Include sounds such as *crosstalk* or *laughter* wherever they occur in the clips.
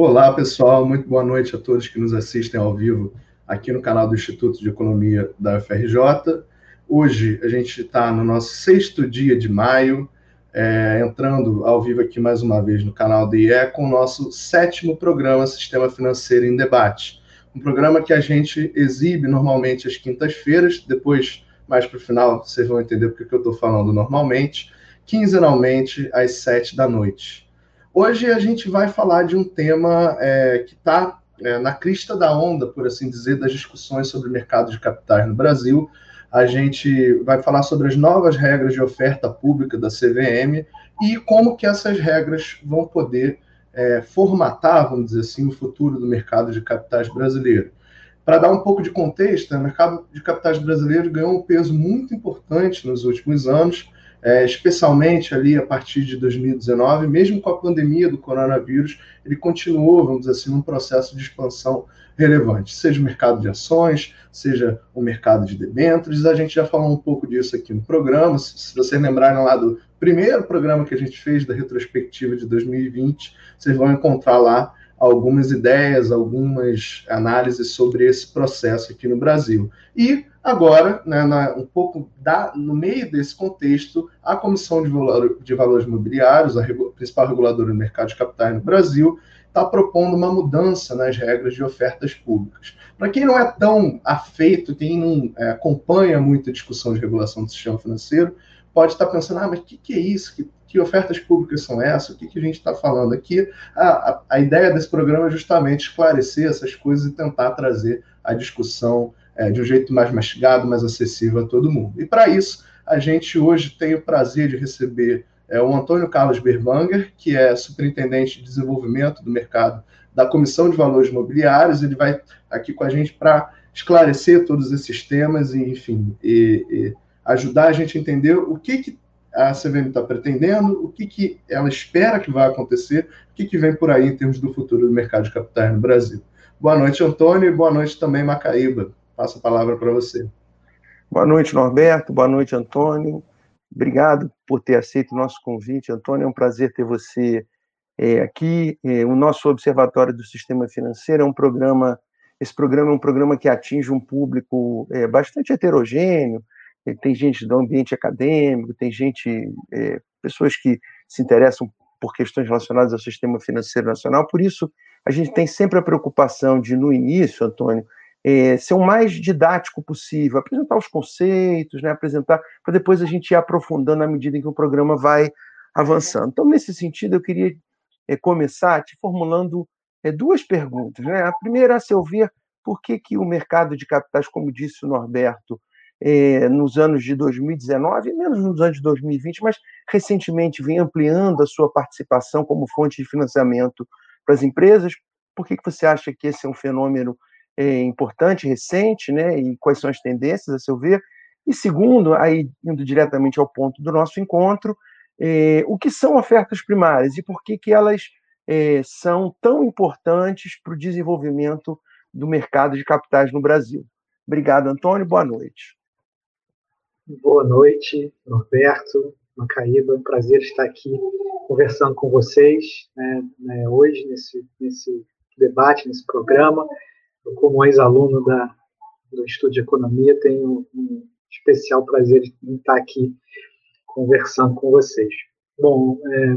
Olá, pessoal, muito boa noite a todos que nos assistem ao vivo aqui no canal do Instituto de Economia da UFRJ. Hoje a gente está no nosso sexto dia de maio, é, entrando ao vivo aqui mais uma vez no canal DIE com o nosso sétimo programa Sistema Financeiro em Debate. Um programa que a gente exibe normalmente às quintas-feiras, depois, mais para o final, vocês vão entender porque que eu estou falando normalmente, quinzenalmente às sete da noite. Hoje a gente vai falar de um tema é, que está é, na crista da onda, por assim dizer, das discussões sobre o mercado de capitais no Brasil. A gente vai falar sobre as novas regras de oferta pública da CVM e como que essas regras vão poder é, formatar, vamos dizer assim, o futuro do mercado de capitais brasileiro. Para dar um pouco de contexto, o mercado de capitais brasileiro ganhou um peso muito importante nos últimos anos, é, especialmente ali a partir de 2019, mesmo com a pandemia do coronavírus, ele continuou, vamos dizer assim, num processo de expansão relevante, seja o mercado de ações, seja o mercado de debêntures, a gente já falou um pouco disso aqui no programa, se vocês lembrarem lá do primeiro programa que a gente fez da retrospectiva de 2020, vocês vão encontrar lá algumas ideias, algumas análises sobre esse processo aqui no Brasil. E Agora, né, na, um pouco da, no meio desse contexto, a Comissão de, Valor, de Valores Mobiliários, a regu, principal reguladora do mercado de capitais no Brasil, está propondo uma mudança nas regras de ofertas públicas. Para quem não é tão afeito, quem não é, acompanha muito a discussão de regulação do sistema financeiro, pode estar pensando, ah, mas o que, que, é isso? Que, que, ofertas públicas são essas? O que, que a gente está falando aqui? A, a, a ideia desse programa é justamente esclarecer essas coisas e tentar trazer a discussão é, de um jeito mais mastigado, mais acessível a todo mundo. E para isso, a gente hoje tem o prazer de receber é, o Antônio Carlos Berbanger, que é superintendente de desenvolvimento do mercado da Comissão de Valores Imobiliários. Ele vai aqui com a gente para esclarecer todos esses temas e, enfim, e, e ajudar a gente a entender o que, que a CVM está pretendendo, o que, que ela espera que vai acontecer, o que, que vem por aí em termos do futuro do mercado de capitais no Brasil. Boa noite, Antônio, e boa noite também, Macaíba. Passo a palavra para você. Boa noite, Norberto. Boa noite, Antônio. Obrigado por ter aceito o nosso convite. Antônio, é um prazer ter você é, aqui. É, o nosso Observatório do Sistema Financeiro é um programa. Esse programa é um programa que atinge um público é, bastante heterogêneo. Tem gente do ambiente acadêmico, tem gente, é, pessoas que se interessam por questões relacionadas ao sistema financeiro nacional. Por isso, a gente tem sempre a preocupação de, no início, Antônio, é, ser o mais didático possível, apresentar os conceitos, né, apresentar, para depois a gente ir aprofundando à medida em que o programa vai avançando. Então, nesse sentido, eu queria é, começar te formulando é, duas perguntas. Né? A primeira, a seu ver, por que, que o mercado de capitais, como disse o Norberto, é, nos anos de 2019, menos nos anos de 2020, mas recentemente vem ampliando a sua participação como fonte de financiamento para as empresas. Por que, que você acha que esse é um fenômeno é, importante, recente, né, e quais são as tendências, a seu ver. E segundo, aí indo diretamente ao ponto do nosso encontro, é, o que são ofertas primárias e por que, que elas é, são tão importantes para o desenvolvimento do mercado de capitais no Brasil. Obrigado, Antônio. Boa noite. Boa noite, Norberto, Macaíba. É um prazer estar aqui conversando com vocês né, né, hoje, nesse, nesse debate, nesse programa como ex-aluno da, do Estudo de Economia, tenho um especial prazer em estar aqui conversando com vocês. Bom, é,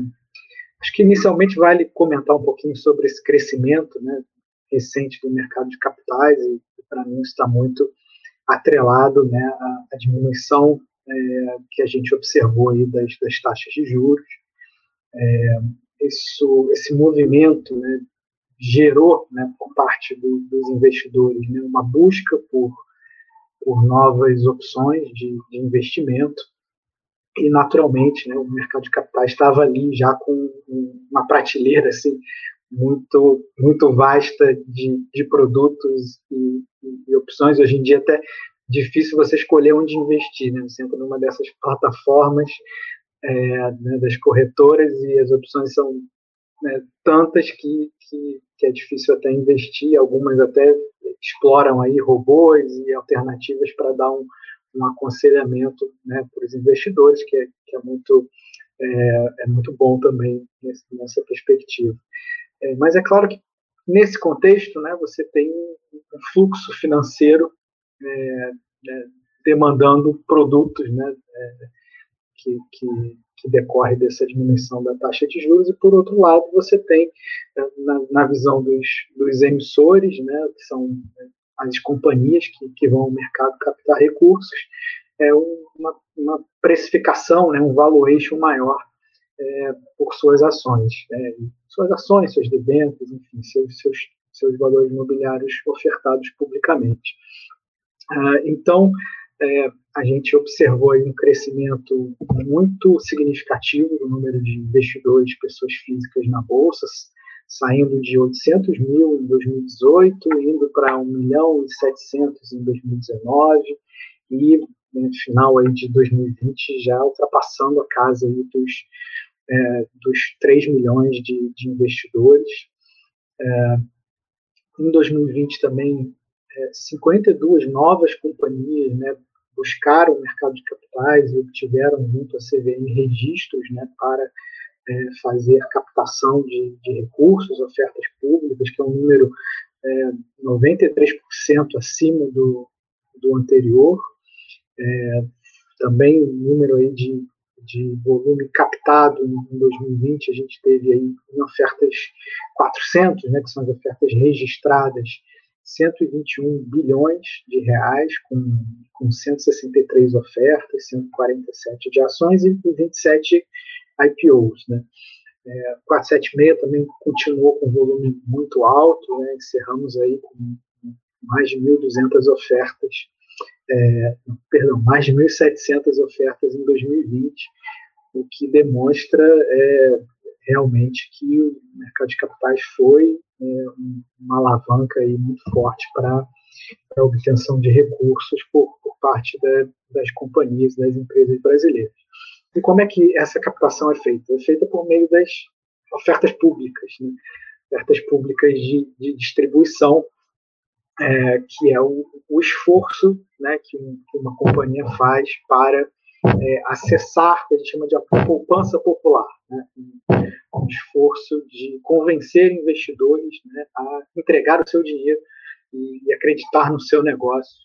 acho que inicialmente vale comentar um pouquinho sobre esse crescimento né, recente do mercado de capitais, e para mim está muito atrelado né, à, à diminuição é, que a gente observou aí das, das taxas de juros. É, isso, esse movimento né, gerou, né, por parte do, dos investidores, né, uma busca por, por novas opções de, de investimento e naturalmente né, o mercado de capitais estava ali já com uma prateleira assim muito muito vasta de, de produtos e, e, opções hoje em dia até difícil você escolher onde investir né? você entra numa dessas plataformas é, né, das corretoras e as opções são né, tantas que, que, que, é difícil até investir, algumas até exploram aí robôs e alternativas para dar um, um aconselhamento né, para os investidores, que é, que é, muito, é, é muito bom também nessa perspectiva. É, mas é claro que nesse contexto, né, você tem um fluxo financeiro é, é, demandando produtos né, é, que, que, que, decorre dessa diminuição da taxa de juros, e por outro lado, você tem, é, na, na visão dos, dos emissores, né, que são as companhias que, que vão ao mercado captar recursos, é uma, uma precificação, né, um valuation maior é, por suas ações. Né, suas ações, seus debêntures, enfim, seus, seus, seus valores imobiliários ofertados publicamente. Ah, então, é, a gente observou um crescimento muito significativo do número de investidores, pessoas físicas na Bolsa, saindo de 800 mil em 2018, indo para 1 milhão e 700 em 2019, e no final aí de 2020 já ultrapassando a casa aí dos, é, dos 3 milhões de, de investidores. É, em 2020 também, é, 52 novas companhias né, buscaram o mercado de capitais e obtiveram junto à CVM registros né, para é, fazer captação de, de, recursos, ofertas públicas, que é um número é, 93% acima do, do anterior. É, também o número aí de, de volume captado em 2020, a gente teve aí ofertas 400, né, que são as ofertas registradas, 121 bilhões de reais, com, com 163 ofertas, 147 de ações e 27 IPOs. Né. É, 476 também continuou com volume muito alto, né, encerramos aí com mais de 1.200 ofertas é, perdão, mais de 1.700 ofertas em 2020, o que demonstra é, realmente que o mercado de capitais foi é, uma alavanca aí muito forte para a obtenção de recursos por, por parte da, das companhias, das empresas brasileiras. E como é que essa captação é feita? É feita por meio das ofertas públicas, né? ofertas públicas de, de distribuição é, que é o, o esforço né, que, que, uma companhia faz para é, acessar o que a gente chama de poupança popular, né, esforço de convencer investidores né, a entregar o seu dinheiro e, acreditar no seu negócio.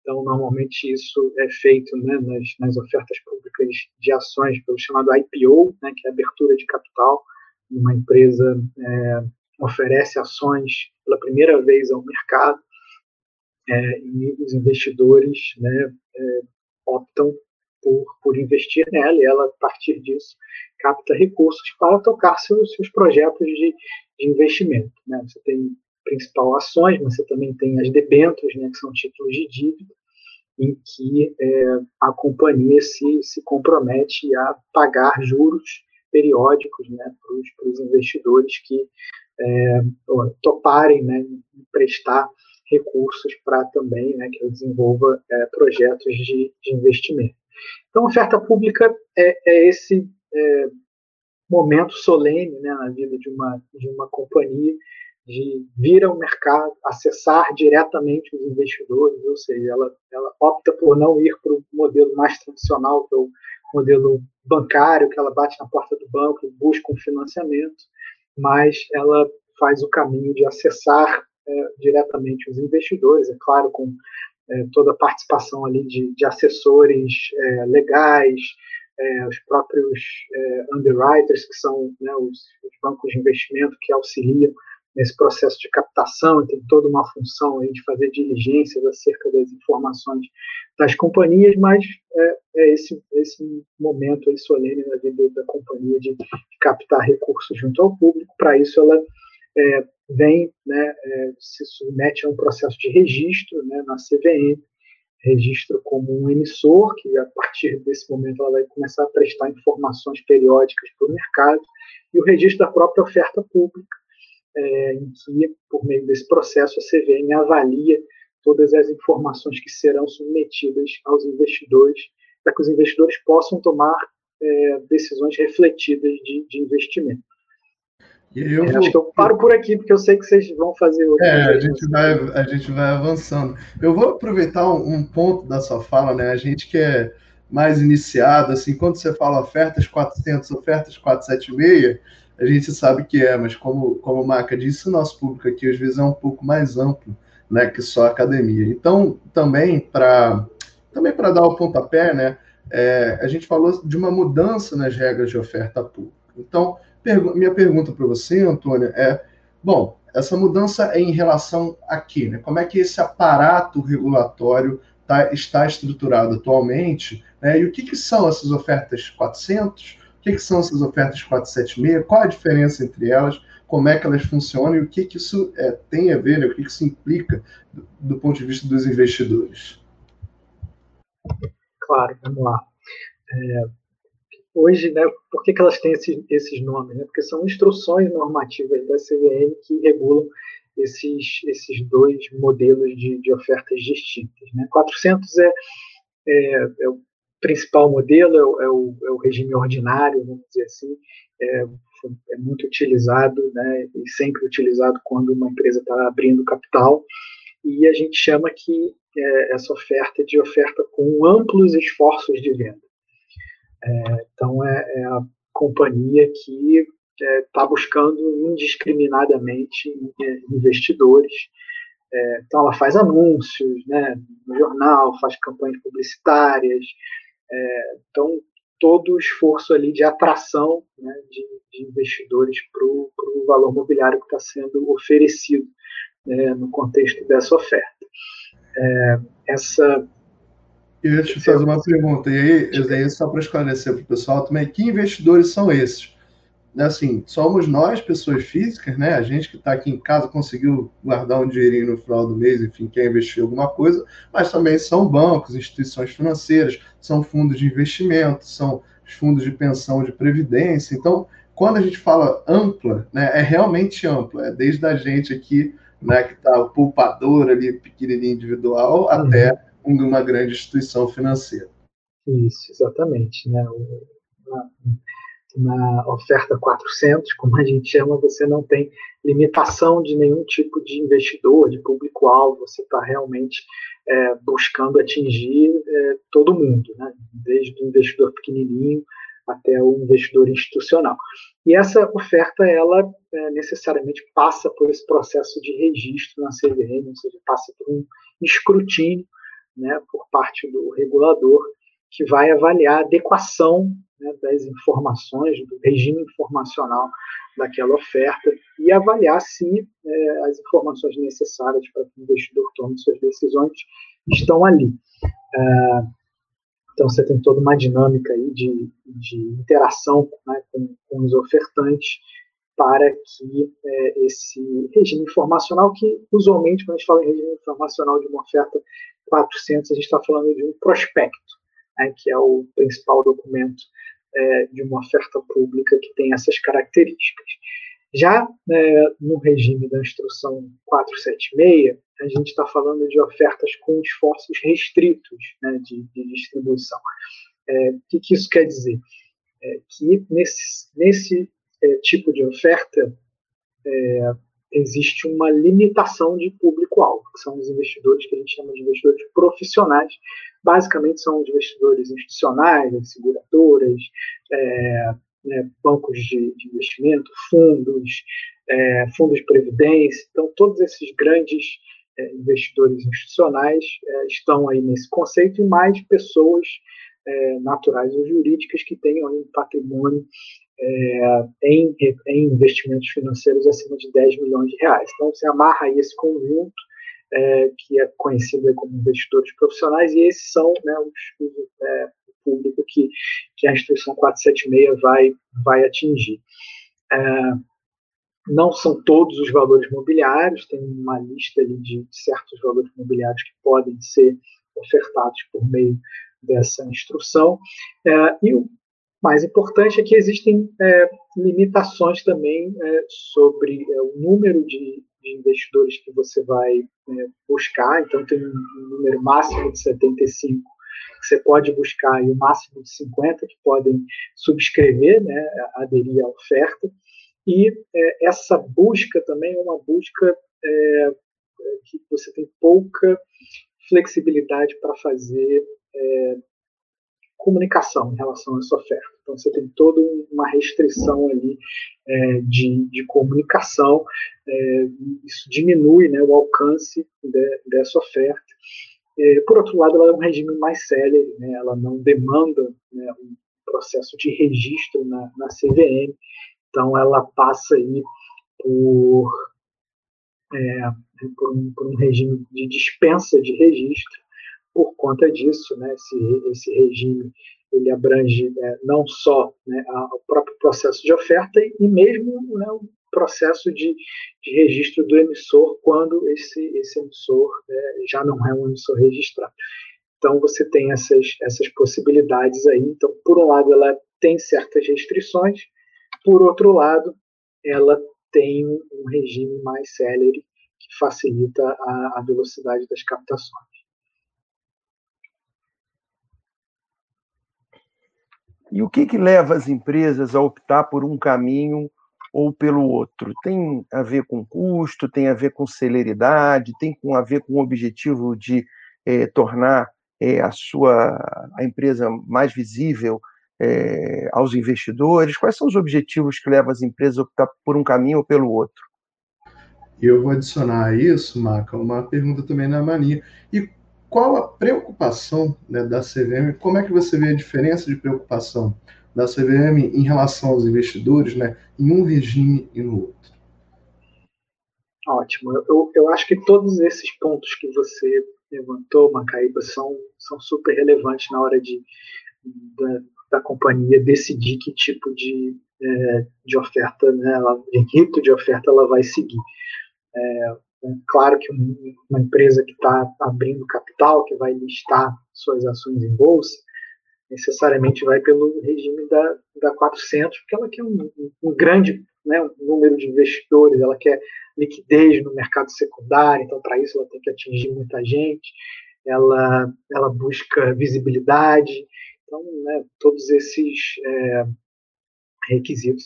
Então, normalmente isso é feito né, nas, nas, ofertas públicas de ações, pelo chamado IPO, né, que é abertura de capital. Uma empresa é, oferece ações pela primeira vez ao mercado é, e os investidores né, é, optam por, por investir nela e ela, a partir disso, capta recursos para tocar seus, seus projetos de, de investimento. Né? Você tem principal ações, mas você também tem as debêntures, né, que são títulos de dívida, em que é, a companhia se, se compromete a pagar juros periódicos né, para os investidores que é, toparem né, emprestar recursos para também né, que eu desenvolva é, projetos de, de, investimento. Então, oferta pública é, é esse é, momento solene né, na vida de uma, de uma companhia de vir ao mercado, acessar diretamente os investidores, ou seja, ela, ela opta por não ir para o modelo mais tradicional, que é o modelo bancário, que ela bate na porta do banco e busca um financiamento, mas ela faz o caminho de acessar é, diretamente os investidores, é claro, com é, toda a participação ali de, de assessores é, legais, é, os próprios é, underwriters, que são né, os, os, bancos de investimento que auxiliam nesse processo de captação, tem toda uma função aí de fazer diligências acerca das informações das companhias, mas é, é esse, esse momento aí solene na vida da companhia de, captar recursos junto ao público. Para isso, ela é, vem, né, é, se submete a um processo de registro né, na CVM, registro como um emissor, que a partir desse momento ela vai começar a prestar informações periódicas para o mercado, e o registro da própria oferta pública, é, em que, por meio desse processo, a CVM avalia todas as informações que serão submetidas aos investidores, para que os investidores possam tomar é, decisões refletidas de, de investimento. Eu é. Acho que eu paro por aqui, porque eu sei que vocês vão fazer outra É, a gente, vai, a gente vai avançando. Eu vou aproveitar um, um, ponto da sua fala, né? A gente que é mais iniciado, assim, quando você fala ofertas 400, ofertas 476, a gente sabe que é, mas como, como Maca disse, o nosso público aqui às vezes é um pouco mais amplo né, que só academia. Então, também para também para dar o pontapé, né, é, a gente falou de uma mudança nas regras de oferta pública. Então, pergu minha pergunta para você, Antônio, é: bom, essa mudança é em relação a quê? Né? Como é que esse aparato regulatório tá, está estruturado atualmente? Né? E o que, que são essas ofertas 400? O que, que são essas ofertas 476? Qual a diferença entre elas? Como é que elas funcionam e o que, que isso é, tem a ver, né? o que, que isso implica do, do ponto de vista dos investidores? Claro, vamos lá. É, hoje, né, por que, que elas têm esses, esses nomes? Né? Porque são instruções normativas da CVM que regulam esses, esses dois modelos de, de ofertas distintas. Né? 400 é, é, é, o principal modelo, é o, é o, é o, regime ordinário, vamos dizer assim, é, é muito utilizado né, e sempre utilizado quando uma empresa está abrindo capital, e a gente chama que é, essa oferta de oferta com amplos esforços de venda. É, então, é, é, a companhia que está é, buscando indiscriminadamente é, investidores. É, então, ela faz anúncios né, no jornal, faz campanhas publicitárias. então, todo o esforço ali de atração né, de, de, investidores para o valor mobiliário que está sendo oferecido né, no contexto dessa oferta. É, essa eu te fazer uma pergunta, e aí, aí só para esclarecer para o pessoal também, que investidores são esses? Assim, somos nós, pessoas físicas, né? A gente que está aqui em casa conseguiu guardar um dinheirinho no final do mês, enfim, quer investir em alguma coisa, mas também são bancos, instituições financeiras, são fundos de investimento, são os fundos de pensão de previdência. Então, quando a gente fala ampla, né, é realmente ampla, é desde a gente aqui, né, que está o poupador ali, pequenininho individual, uhum. até uma grande instituição financeira. Isso, exatamente. Né? Na, na, oferta 400, como a gente chama, você não tem limitação de nenhum tipo de investidor, de público-alvo, você está realmente é, buscando atingir é, todo mundo, né? desde o investidor pequenininho até o investidor institucional. E essa oferta, ela é, necessariamente passa por esse processo de registro na CVM, ou seja, passa por um escrutínio né, por parte do regulador, que vai avaliar a adequação né, das informações, do regime informacional daquela oferta e avaliar se é, as informações necessárias para que o investidor tome suas decisões estão ali. É, então, você tem toda uma dinâmica aí de, de interação né, com, com, os ofertantes para que é, esse regime informacional, que usualmente, quando a gente fala em regime informacional de uma oferta 400, a gente está falando de um prospecto, né, que é o principal documento é, de uma oferta pública que tem essas características. Já é, no regime da instrução 476, a gente está falando de ofertas com esforços restritos né, de, de, distribuição. É, o que, que, isso quer dizer? É, que nesse, nesse é, tipo de oferta é, existe uma limitação de público-alvo, que são os investidores que a gente chama de investidores profissionais. Basicamente, são os investidores institucionais, seguradoras, é, né, bancos de, de, investimento, fundos, é, fundos de previdência. Então, todos esses grandes é, investidores institucionais é, estão aí nesse conceito e mais pessoas é, naturais ou jurídicas que tenham um patrimônio é, em, em, investimentos financeiros acima de 10 milhões de reais. Então, você amarra aí esse conjunto, é, que é conhecido como investidores profissionais, e esses são né, os, os é, o público que, que a instituição 476 vai, vai atingir. É, não são todos os valores mobiliários, tem uma lista ali de certos valores mobiliários que podem ser ofertados por meio dessa instrução. É, e o mais importante é que existem é, limitações também é, sobre é, o número de, de, investidores que você vai é, buscar. Então, tem um número máximo de 75 que você pode buscar e o máximo de 50 que podem subscrever, né, aderir à oferta. E é, essa busca também é uma busca que você tem pouca flexibilidade para fazer comunicação em relação a essa oferta. Então, você tem toda uma restrição ali é, de, de comunicação, é, isso diminui né, o alcance de, dessa oferta. É, por outro lado, ela é um regime mais sério, né, ela não demanda né, um processo de registro na, na CVM, então ela passa aí por, é, por, um, por um regime de dispensa de registro, por conta disso, né, esse, esse regime ele abrange é, não só né, o próprio processo de oferta e mesmo né, o processo de, de, registro do emissor quando esse, esse emissor é, já não é um emissor registrado. Então você tem essas, essas possibilidades aí. Então, por um lado, ela tem certas restrições, por outro lado, ela tem um regime mais célere que facilita a, a velocidade das captações. E o que, que leva as empresas a optar por um caminho ou pelo outro? Tem a ver com custo, tem a ver com celeridade, tem a ver com o objetivo de é, tornar é, a sua a empresa mais visível é, aos investidores? Quais são os objetivos que levam as empresas a optar por um caminho ou pelo outro? Eu vou adicionar a isso, Maca, uma pergunta também na mania. E qual a preocupação né, da CVM? Como é que você vê a diferença de preocupação da CVM em relação aos investidores, né, em um regime e no outro? Ótimo. Eu, eu acho que todos esses pontos que você levantou, Macaíba, são, são super relevantes na hora de, da, da companhia decidir que tipo de, é, de oferta, né, de rito de oferta ela vai seguir. É, Claro que uma empresa que está abrindo capital, que vai listar suas ações em bolsa, necessariamente vai pelo regime da, da 400, porque ela quer um, um grande né, um número de investidores, ela quer liquidez no mercado secundário, então para isso ela tem que atingir muita gente, ela, ela busca visibilidade, então né, todos esses é, requisitos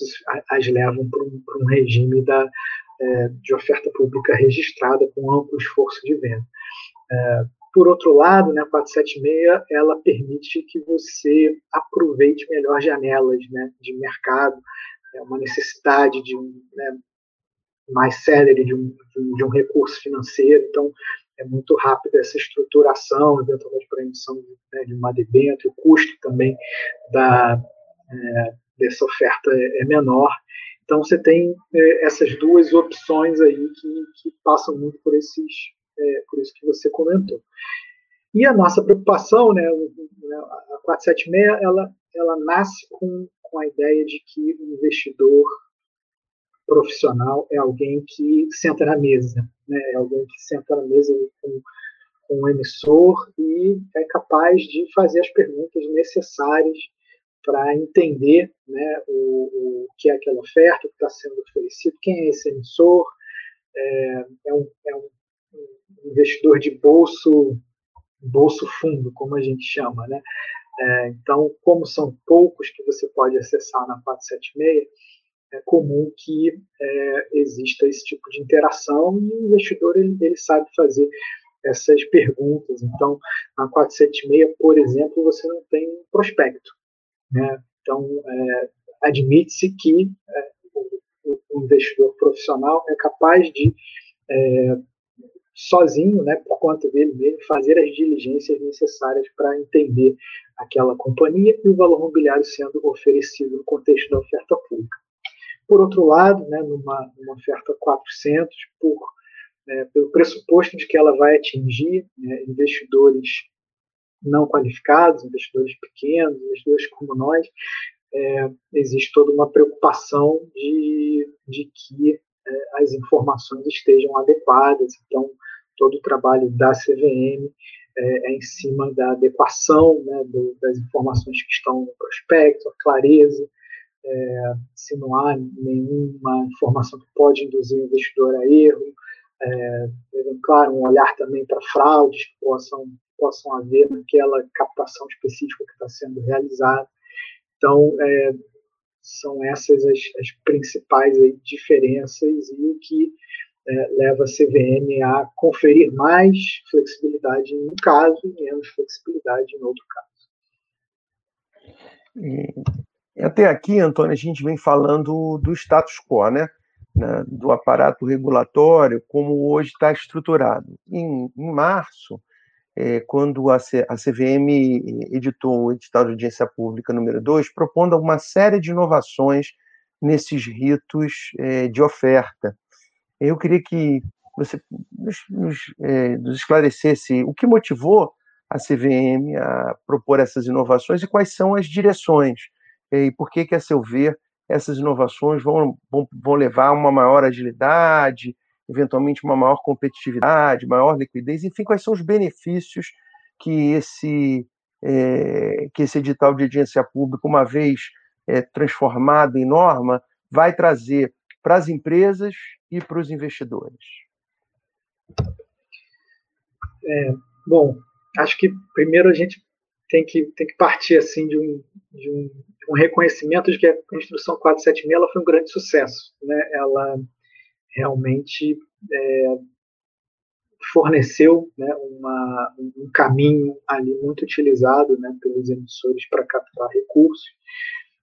as levam para um, um regime da, é, de oferta pública registrada com amplo esforço de venda. É, por outro lado, né, a 476 ela permite que você aproveite melhor janelas né, de mercado, é uma necessidade de né, mais célere de um, de um recurso financeiro. Então, é muito rápida essa estruturação, eventualmente para a emissão né, de uma debênture, o custo também da, é, dessa oferta é menor. Então você tem é, essas duas opções aí que, que passam muito por esses, é, por isso que você comentou. E a nossa preocupação, né, né a 476, ela, ela nasce com, com a ideia de que o investidor profissional é alguém que senta na mesa, né, é alguém que senta na mesa com, com o emissor e é capaz de fazer as perguntas necessárias para entender né, o, o, que é aquela oferta, que está sendo oferecido, quem é esse emissor, é, é, um, é um, investidor de bolso, bolso fundo, como a gente chama. Né? É, então, como são poucos que você pode acessar na 476, é comum que é, exista esse tipo de interação e o investidor ele, ele sabe fazer essas perguntas. Então, na 476, por exemplo, você não tem prospecto. Né? Então, é, admite-se que é, o, investidor profissional é capaz de, é, sozinho, né, por conta dele mesmo, fazer as diligências necessárias para entender aquela companhia e o valor mobiliário sendo oferecido no contexto da oferta pública. Por outro lado, né, numa, numa oferta 400, por, é, pelo pressuposto de que ela vai atingir né, investidores não qualificados, investidores pequenos, investidores como nós, é, existe toda uma preocupação de, de que é, as informações estejam adequadas. Então, todo o trabalho da CVM é, é em cima da adequação né, do, das informações que estão no prospecto, a clareza, é, se não há nenhuma informação que pode induzir o investidor a erro, é, claro, um olhar também para fraudes que possam possam haver naquela captação específica que está sendo realizada. Então, é, são essas as, as principais aí, diferenças e o que é, leva a CVM a conferir mais flexibilidade em um caso e menos flexibilidade em outro caso. E, até aqui, Antônio, a gente vem falando do status quo, né? do aparato regulatório, como hoje está estruturado. Em, em março, é, quando a, C, a CVM editou o edital de audiência pública número 2, propondo uma série de inovações nesses ritos é, de oferta. Eu queria que você nos, nos, é, nos esclarecesse o que motivou a CVM a propor essas inovações e quais são as direções, e por que, que a seu ver, essas inovações vão, vão, vão levar a uma maior agilidade, eventualmente uma maior competitividade, maior liquidez, enfim, quais são os benefícios que esse, é, que esse edital de audiência pública, uma vez é, transformado em norma, vai trazer para as empresas e para os investidores? É, bom, acho que primeiro a gente tem que, tem que partir assim de um, de um, um reconhecimento de que a Constituição 476 ela foi um grande sucesso. Né? Ela realmente é, forneceu né, uma, um caminho ali muito utilizado né, pelos emissores para captar recursos,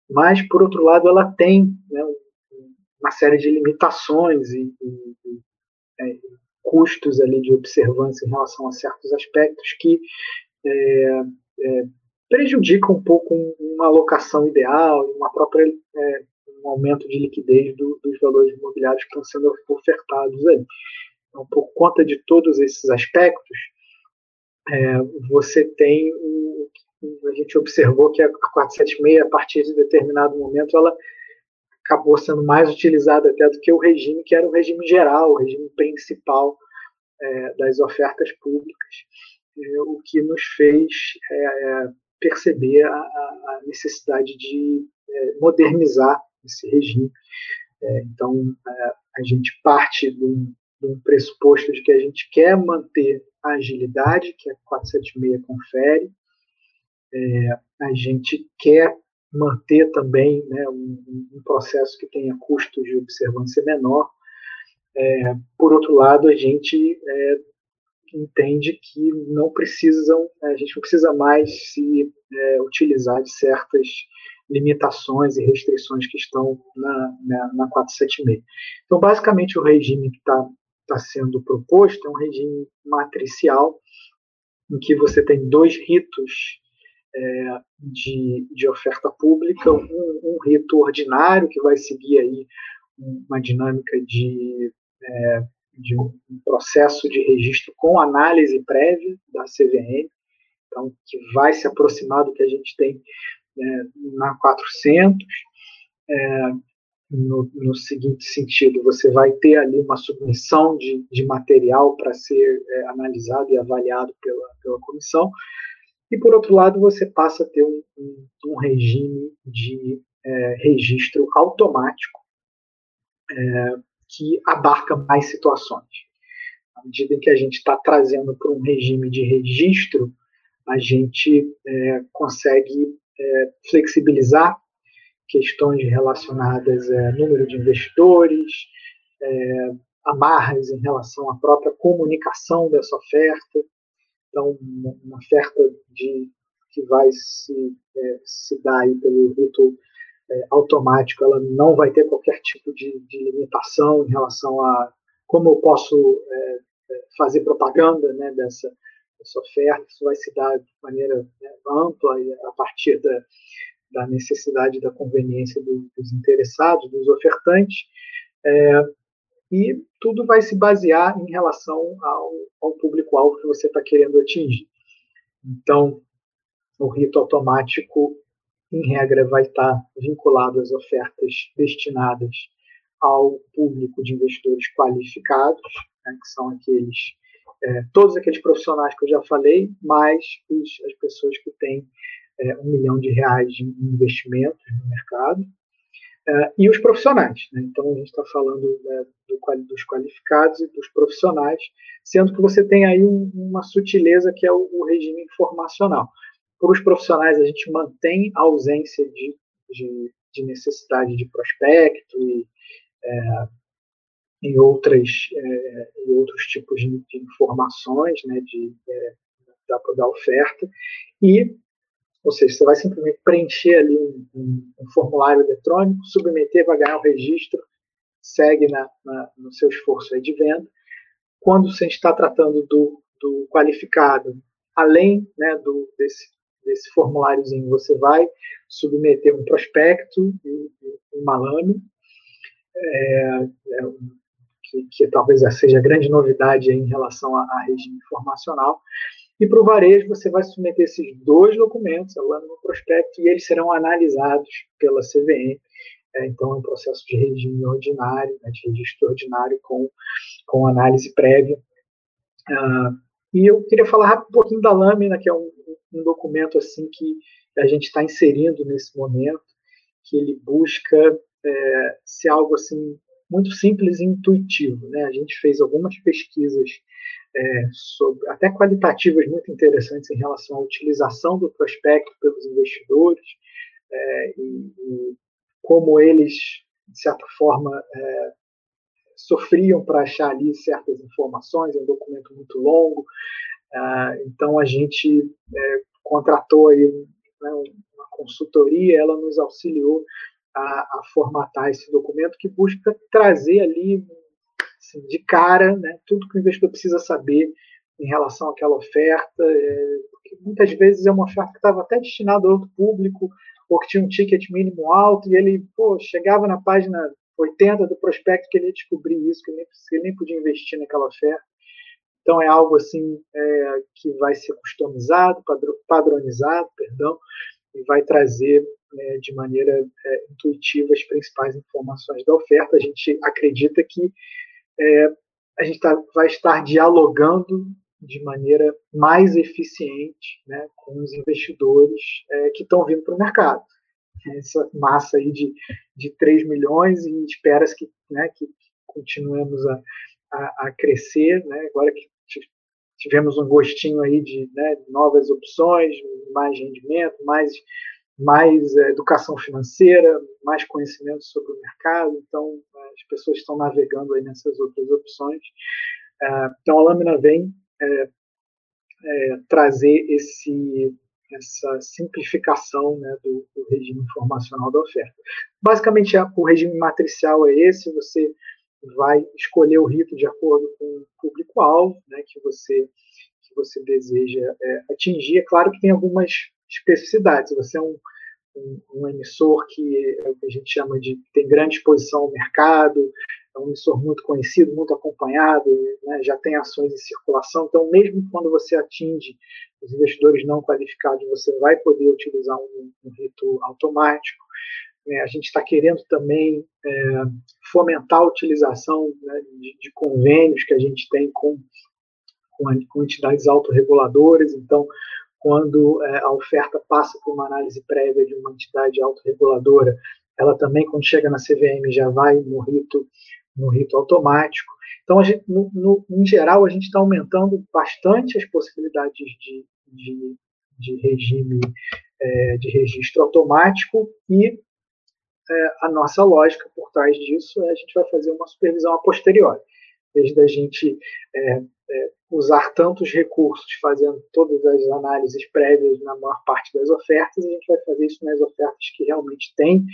mas, por outro lado, ela tem né, uma série de limitações e, e, e é, custos ali de observância em relação a certos aspectos que é, é, prejudica um pouco uma alocação ideal, uma própria é, um aumento de liquidez do, dos valores imobiliários que estão sendo ofertados aí. Então, por conta de todos esses aspectos, é, você tem o, a gente observou que a 476 a partir de determinado momento ela acabou sendo mais utilizada até do que o regime que era o regime geral, o regime principal é, das ofertas públicas, é, o que nos fez é, é, perceber a, a, necessidade de é, modernizar esse regime. É, então, a gente parte de um, de um, pressuposto de que a gente quer manter a agilidade que a 476 confere, a gente quer manter também né, um, um, processo que tenha custos de observância menor. É, por outro lado, a gente é, entende que não precisam, a gente não precisa mais se é, utilizar de certas limitações e restrições que estão na, na, na 476. Então, basicamente, o regime que está tá sendo proposto é um regime matricial, em que você tem dois ritos é, de, de oferta pública, um, um, rito ordinário que vai seguir aí uma dinâmica de, é, de um processo de registro com análise prévia da CVM, então que vai se aproximar do que a gente tem é, na 400. É, no, no, seguinte sentido, você vai ter ali uma submissão de, de material para ser é, analisado e avaliado pela, pela comissão, e, por outro lado, você passa a ter um, um, um regime de é, registro automático é, que abarca mais situações. À medida que a gente está trazendo para um regime de registro, a gente é, consegue é, flexibilizar questões relacionadas a número de investidores, é, amarras em relação à própria comunicação dessa oferta, então, uma oferta de, que vai se, é, se dar aí pelo rito é, automático, ela não vai ter qualquer tipo de, de, limitação em relação a como eu posso é, é fazer propaganda né, dessa, dessa oferta. Isso vai se dar de maneira né, ampla e a partir da, da necessidade da conveniência do, dos interessados, dos ofertantes. É, e tudo vai se basear em relação ao, ao público-alvo que você está querendo atingir. Então, o rito automático, em regra, vai estar tá vinculado às ofertas destinadas ao público de investidores qualificados, né, que são aqueles é, todos aqueles profissionais que eu já falei, mais os, as pessoas que têm é, um milhão de reais de investimentos no mercado. Uh, e os profissionais. Né? Então, a gente está falando né, do, dos qualificados e dos profissionais, sendo que você tem aí um, uma sutileza que é o, o, regime informacional. Para os profissionais, a gente mantém a ausência de, de, de necessidade de prospecto e, é, e, outras, é, e outros tipos de, de informações né, de, é, da, da oferta. E ou seja, você vai simplesmente preencher ali um, um, um formulário eletrônico, submeter, vai ganhar o um registro, segue na, na, no seu esforço de venda. Quando você está tratando do, do qualificado, além né, do, desse, desse formuláriozinho, você vai submeter um prospecto e, e uma lâmina, é, é, que, que, talvez seja a grande novidade em relação a regime informacional. E para o varejo, você vai submeter esses dois documentos, a lâmina e o prospecto, e eles serão analisados pela CVM. É, então, é um processo de regime ordinário, né, de registro ordinário com, com análise prévia. Ah, e eu queria falar um pouquinho da lâmina, que é um, um documento assim que a gente está inserindo nesse momento, que ele busca é, ser algo assim muito simples e intuitivo. Né? A gente fez algumas pesquisas é, sobre, até qualitativas muito interessantes em relação à utilização do prospecto pelos investidores é, e, e, como eles, de certa forma, é, sofriam para achar ali certas informações, é um documento muito longo, ah, então a gente é, contratou aí né, uma consultoria, ela nos auxiliou a, a, formatar esse documento que busca trazer ali assim, de cara né, tudo que o investidor precisa saber em relação àquela oferta, é, muitas vezes é uma oferta que estava até destinada a outro público, ou que tinha um ticket mínimo alto, e ele pô, chegava na página 80 do prospecto que ele ia descobrir isso, que ele nem, ele nem podia investir naquela oferta. Então é algo assim é, que vai ser customizado, padronizado, perdão, e vai trazer é, de maneira é, intuitiva as principais informações da oferta. A gente acredita que é, a gente tá, vai estar dialogando de maneira mais eficiente né, com os investidores é, que estão vindo para o mercado. Essa massa aí de, de 3 milhões e espera-se que, né, que continuemos a, a, a, crescer, né, agora que tivemos um gostinho aí de né, novas opções, mais rendimento, mais, mais é, educação financeira, mais conhecimento sobre o mercado. Então, as pessoas estão navegando aí nessas outras opções. É, então, a lâmina vem é, é, trazer esse, essa simplificação né, do, do, regime informacional da oferta. Basicamente, o regime matricial é esse: você vai escolher o rito de acordo com o público-alvo né, que, você, que você deseja é, atingir. É claro que tem algumas especificidades. Você é um, um, um, emissor que é que a gente chama de tem grande exposição ao mercado, é um emissor muito conhecido, muito acompanhado, né, já tem ações em circulação. Então, mesmo quando você atinge os investidores não qualificados, você vai poder utilizar um, um rito automático. É, a gente está querendo também é, fomentar a utilização né, de, de, convênios que a gente tem com, com, com entidades autorreguladoras. Então, quando é, a oferta passa por uma análise prévia de uma entidade autorreguladora, ela também, quando chega na CVM, já vai no rito, no rito automático. Então, gente, no, no, em geral, a gente está aumentando bastante as possibilidades de, de, de regime é, de registro automático e é, a nossa lógica por trás disso é a gente vai fazer uma supervisão a posteriori. Desde a gente é, é, usar tantos recursos, fazendo todas as análises prévias na maior parte das ofertas, a gente vai fazer isso nas ofertas que realmente têm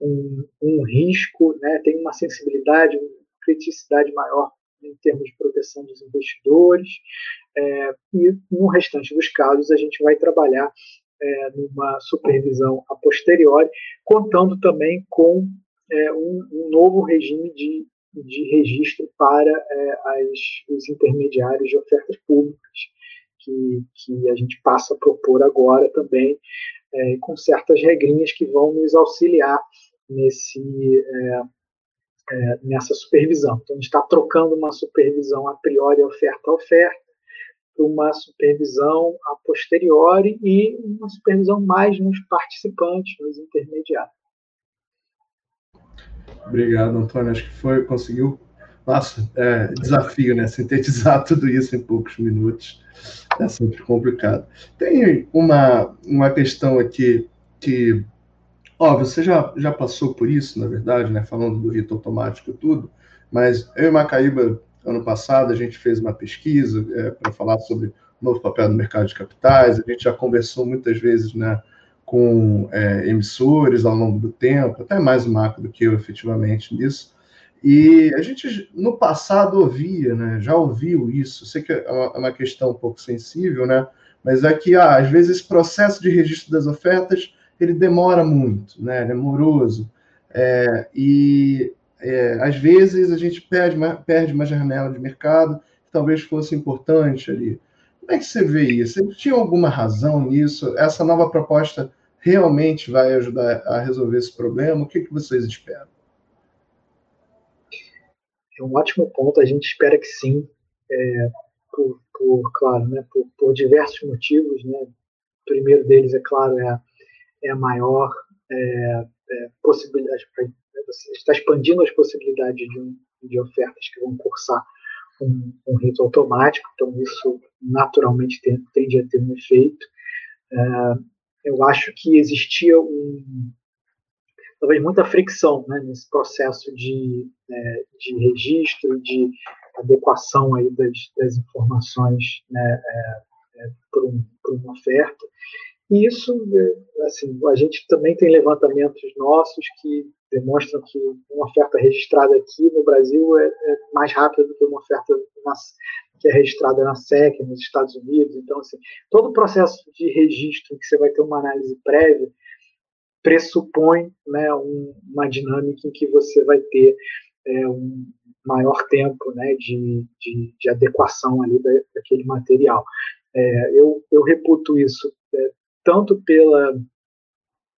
um, um risco, né, tem uma sensibilidade, uma criticidade maior em termos de proteção dos investidores, é, e no restante dos casos a gente vai trabalhar é, numa supervisão a posteriori, contando também com é, um, um, novo regime de, de registro para é, as, os intermediários de ofertas públicas, que, que a gente passa a propor agora também, é, com certas regrinhas que vão nos auxiliar nesse, é, é, nessa supervisão. Então, a gente está trocando uma supervisão a priori oferta a oferta, uma supervisão a posteriori e uma supervisão mais nos participantes, nos intermediários. Obrigado, Antônio. Acho que foi, conseguiu. Nossa, é, desafio, né? Sintetizar *laughs* tudo isso em poucos minutos é sempre complicado. Tem uma, uma questão aqui que, ó, você já, já passou por isso, na verdade, né? Falando do rito automático e tudo, mas eu e Macaíba Ano passado, a gente fez uma pesquisa é, para falar sobre o novo papel do mercado de capitais. A gente já conversou muitas vezes né, com é, emissores ao longo do tempo, até mais o Marco do que eu, efetivamente, nisso. E a gente, no passado, ouvia, né, já ouviu isso, sei que é uma, é questão um pouco sensível, né, mas é que, ah, às vezes, esse processo de registro das ofertas, ele demora muito, né, ele é moroso, é, e é, às vezes a gente perde uma, perde uma janela de mercado que talvez fosse importante ali. Como é que você vê isso? Tinha alguma razão nisso? Essa nova proposta realmente vai ajudar a resolver esse problema? O que, que vocês esperam? É um ótimo ponto, a gente espera que sim, é, por, por, claro, né, por, por, diversos motivos. Né? O primeiro deles, é claro, é é a maior é, é, possibilidade, está expandindo as possibilidades de, de ofertas que vão cursar um, um rito automático, então isso naturalmente tem, tende a ter um efeito. É, eu acho que existia um, talvez muita fricção né, nesse processo de, é, de registro, de adequação aí das, das informações né, é, é, para um, uma oferta. E isso, é, assim, a gente também tem levantamentos nossos que demonstram que uma oferta registrada aqui no Brasil é, é mais rápida do que uma oferta na, que é registrada na SEC, nos Estados Unidos. Então, assim, todo o processo de registro, que você vai ter uma análise prévia, pressupõe né, um, uma dinâmica em que você vai ter é, um maior tempo né, de, de, de adequação ali da, daquele material. É, eu, eu reputo isso é, tanto pela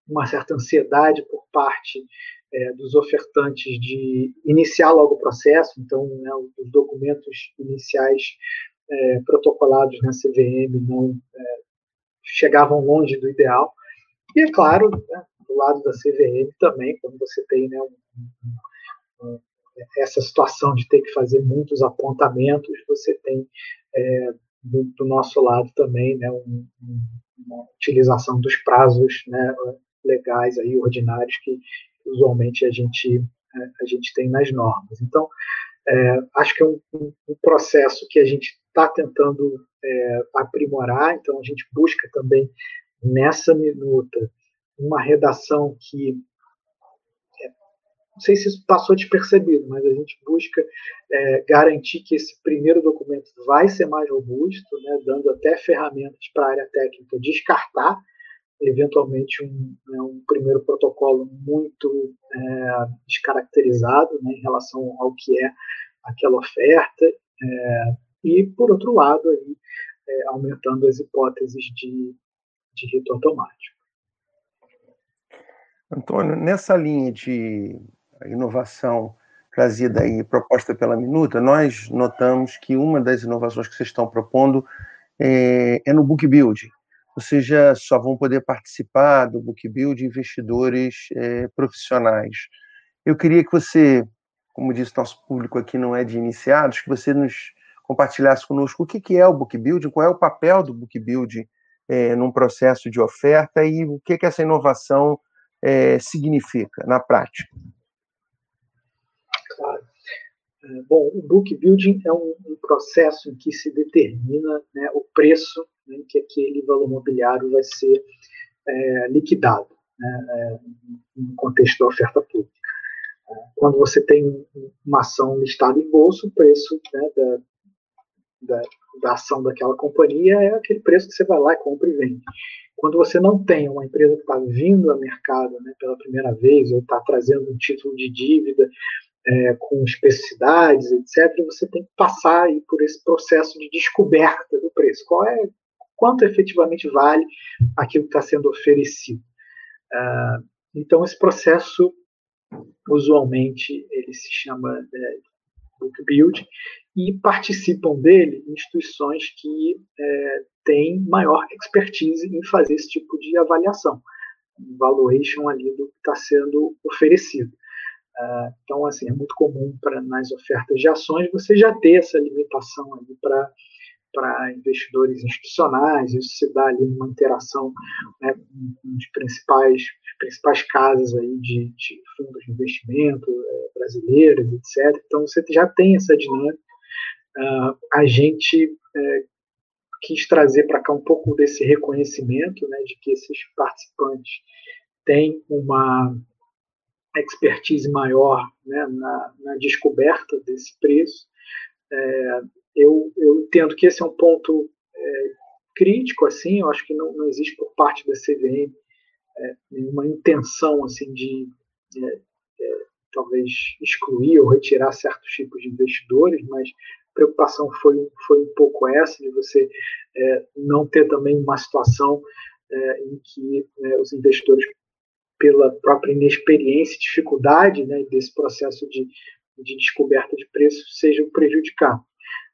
uma certa ansiedade por parte é, dos ofertantes de iniciar logo o processo, então né, os documentos iniciais é, protocolados na CVM não é, chegavam longe do ideal. E é claro, né, do lado da CVM também, quando você tem né, um, um, essa situação de ter que fazer muitos apontamentos, você tem é, do, do, nosso lado também né, um, uma utilização dos prazos né, legais aí ordinários que usualmente a gente é, a gente tem nas normas. Então, é, acho que é um, um, processo que a gente está tentando é, aprimorar. Então, a gente busca também nessa minuta uma redação que não sei se isso passou despercebido, mas a gente busca é, garantir que esse primeiro documento vai ser mais robusto, né, dando até ferramentas para a área técnica descartar eventualmente um, né, um primeiro protocolo muito é, descaracterizado né, em relação ao que é aquela oferta é, e por outro lado aí é, aumentando as hipóteses de, de rito automático. Antônio, nessa linha de inovação trazida aí, proposta pela Minuta, nós notamos que uma das inovações que vocês estão propondo é, é no book building ou seja, só vão poder participar do book build investidores é, profissionais. Eu queria que você, como disse, nosso público aqui não é de iniciados, que você nos compartilhasse conosco o que, que é o book building, qual é o papel do book building é, num processo de oferta e o que, que essa inovação é, significa na prática. Claro. Bom, o book building é um, um processo em que se determina né, o preço em que aquele valor mobiliário vai ser é, liquidado né, é, no contexto da oferta pública. É, quando você tem uma ação listada em bolsa, o preço né, da, da, da, ação daquela companhia é aquele preço que você vai lá e compra e vende. Quando você não tem uma empresa que está vindo ao mercado né, pela primeira vez, ou está trazendo um título de dívida é, com especificidades, etc., você tem que passar aí por esse processo de descoberta do preço. Qual é quanto efetivamente vale aquilo que está sendo oferecido. Uh, então, esse processo, usualmente, ele se chama é, book build, e participam dele instituições que é, têm maior expertise em fazer esse tipo de avaliação, valuation ali do que está sendo oferecido. Então, assim, é muito comum para nas ofertas de ações você já ter essa limitação ali para para investidores institucionais, isso se dá ali numa interação né, com os principais, principais casas aí de, de fundos de investimento é, etc. Então você já tem essa dinâmica. Uh, a gente é, quis trazer para cá um pouco desse reconhecimento, né, de que esses participantes têm uma expertise maior né, na, na, descoberta desse preço. É, eu, eu, entendo que esse é um ponto é, crítico, assim, eu acho que não, não existe por parte da CVM é, nenhuma intenção assim de é, é, talvez excluir ou retirar certos tipos de investidores, mas a preocupação foi, foi um pouco essa, de você é, não ter também uma situação em que né, os investidores pela própria inexperiência dificuldade né, desse processo de, de descoberta de preço sejam prejudicados.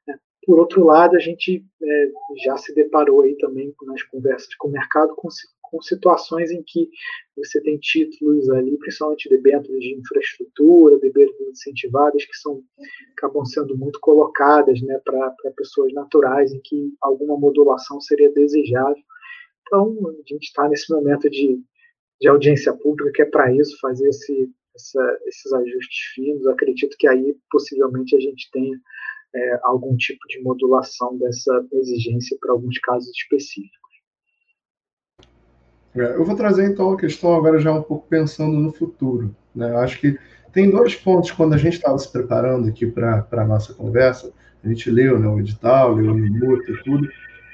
Né. Por outro lado, a gente é, já se deparou aí também nas conversas com o mercado com, com situações em que você tem títulos ali, principalmente debêntures de infraestrutura, debêntures incentivadas, que são, acabam sendo muito colocadas né, para pessoas naturais, em que alguma modulação seria desejável. Então, a gente está nesse momento de de audiência pública, que é para isso fazer esse, essa, esses ajustes finos. acredito que aí possivelmente a gente tenha é, algum tipo de modulação dessa exigência para alguns casos específicos. É, eu vou trazer então a questão agora já um pouco pensando no futuro. Né? Eu acho que tem dois pontos quando a gente estava se preparando aqui para a nossa conversa. A gente leu né, o edital, leu o minuto e tudo.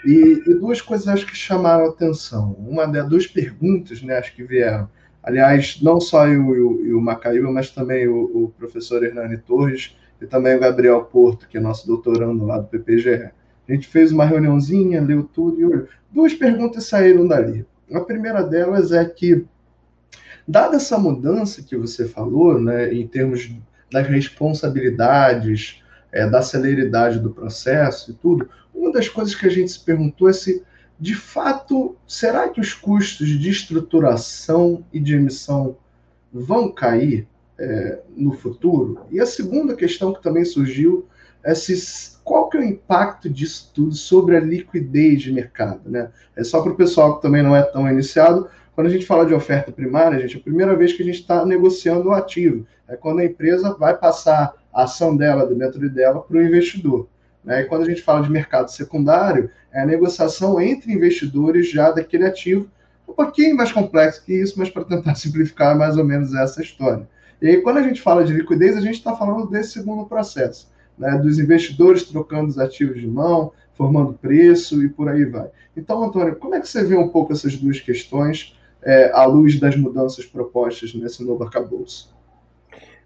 E, e, duas coisas acho que chamaram atenção. Uma das duas perguntas, né, acho que vieram. Aliás, não só eu e o, Macaíba, mas também o, o, professor Hernani Torres e também o Gabriel Porto, que é nosso doutorando lá do PPGE. A gente fez uma reuniãozinha, leu tudo e olhou. Duas perguntas saíram dali. A primeira delas é que, dada essa mudança que você falou, né, em termos das responsabilidades, é, da celeridade do processo e tudo, uma das coisas que a gente se perguntou é se, de fato, será que os custos de estruturação e de emissão vão cair é, no futuro? E a segunda questão que também surgiu é se qual que é o impacto disso tudo sobre a liquidez de mercado, né? É só para o pessoal que também não é tão iniciado. Quando a gente fala de oferta primária, gente, é a primeira vez que a gente está negociando o ativo. É quando a empresa vai passar a ação dela, dentro dela, para o investidor. Né? E quando a gente fala de mercado secundário, é a negociação entre investidores já daquele ativo, um pouquinho mais complexo que isso, mas para tentar *laughs* simplificar mais ou menos essa história. E aí, quando a gente fala de liquidez, a gente está falando desse segundo processo, né? dos investidores trocando os ativos de mão, formando preço e por aí vai. Então, Antônio, como é que você vê um pouco essas duas questões é, à luz das mudanças propostas nesse novo arcabouço?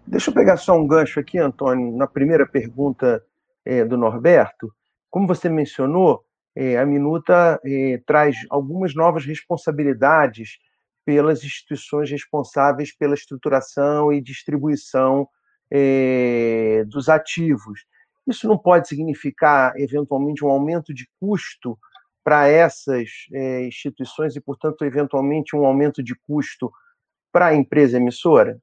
Deixa eu pegar só um gancho aqui, Antônio, na primeira pergunta é, do Norberto. Como você mencionou, é, a minuta é, traz algumas novas responsabilidades pelas instituições responsáveis pela estruturação e distribuição é, dos ativos. Isso não pode significar, eventualmente, um aumento de custo para essas é, instituições e, portanto, eventualmente, um aumento de custo para a empresa emissora?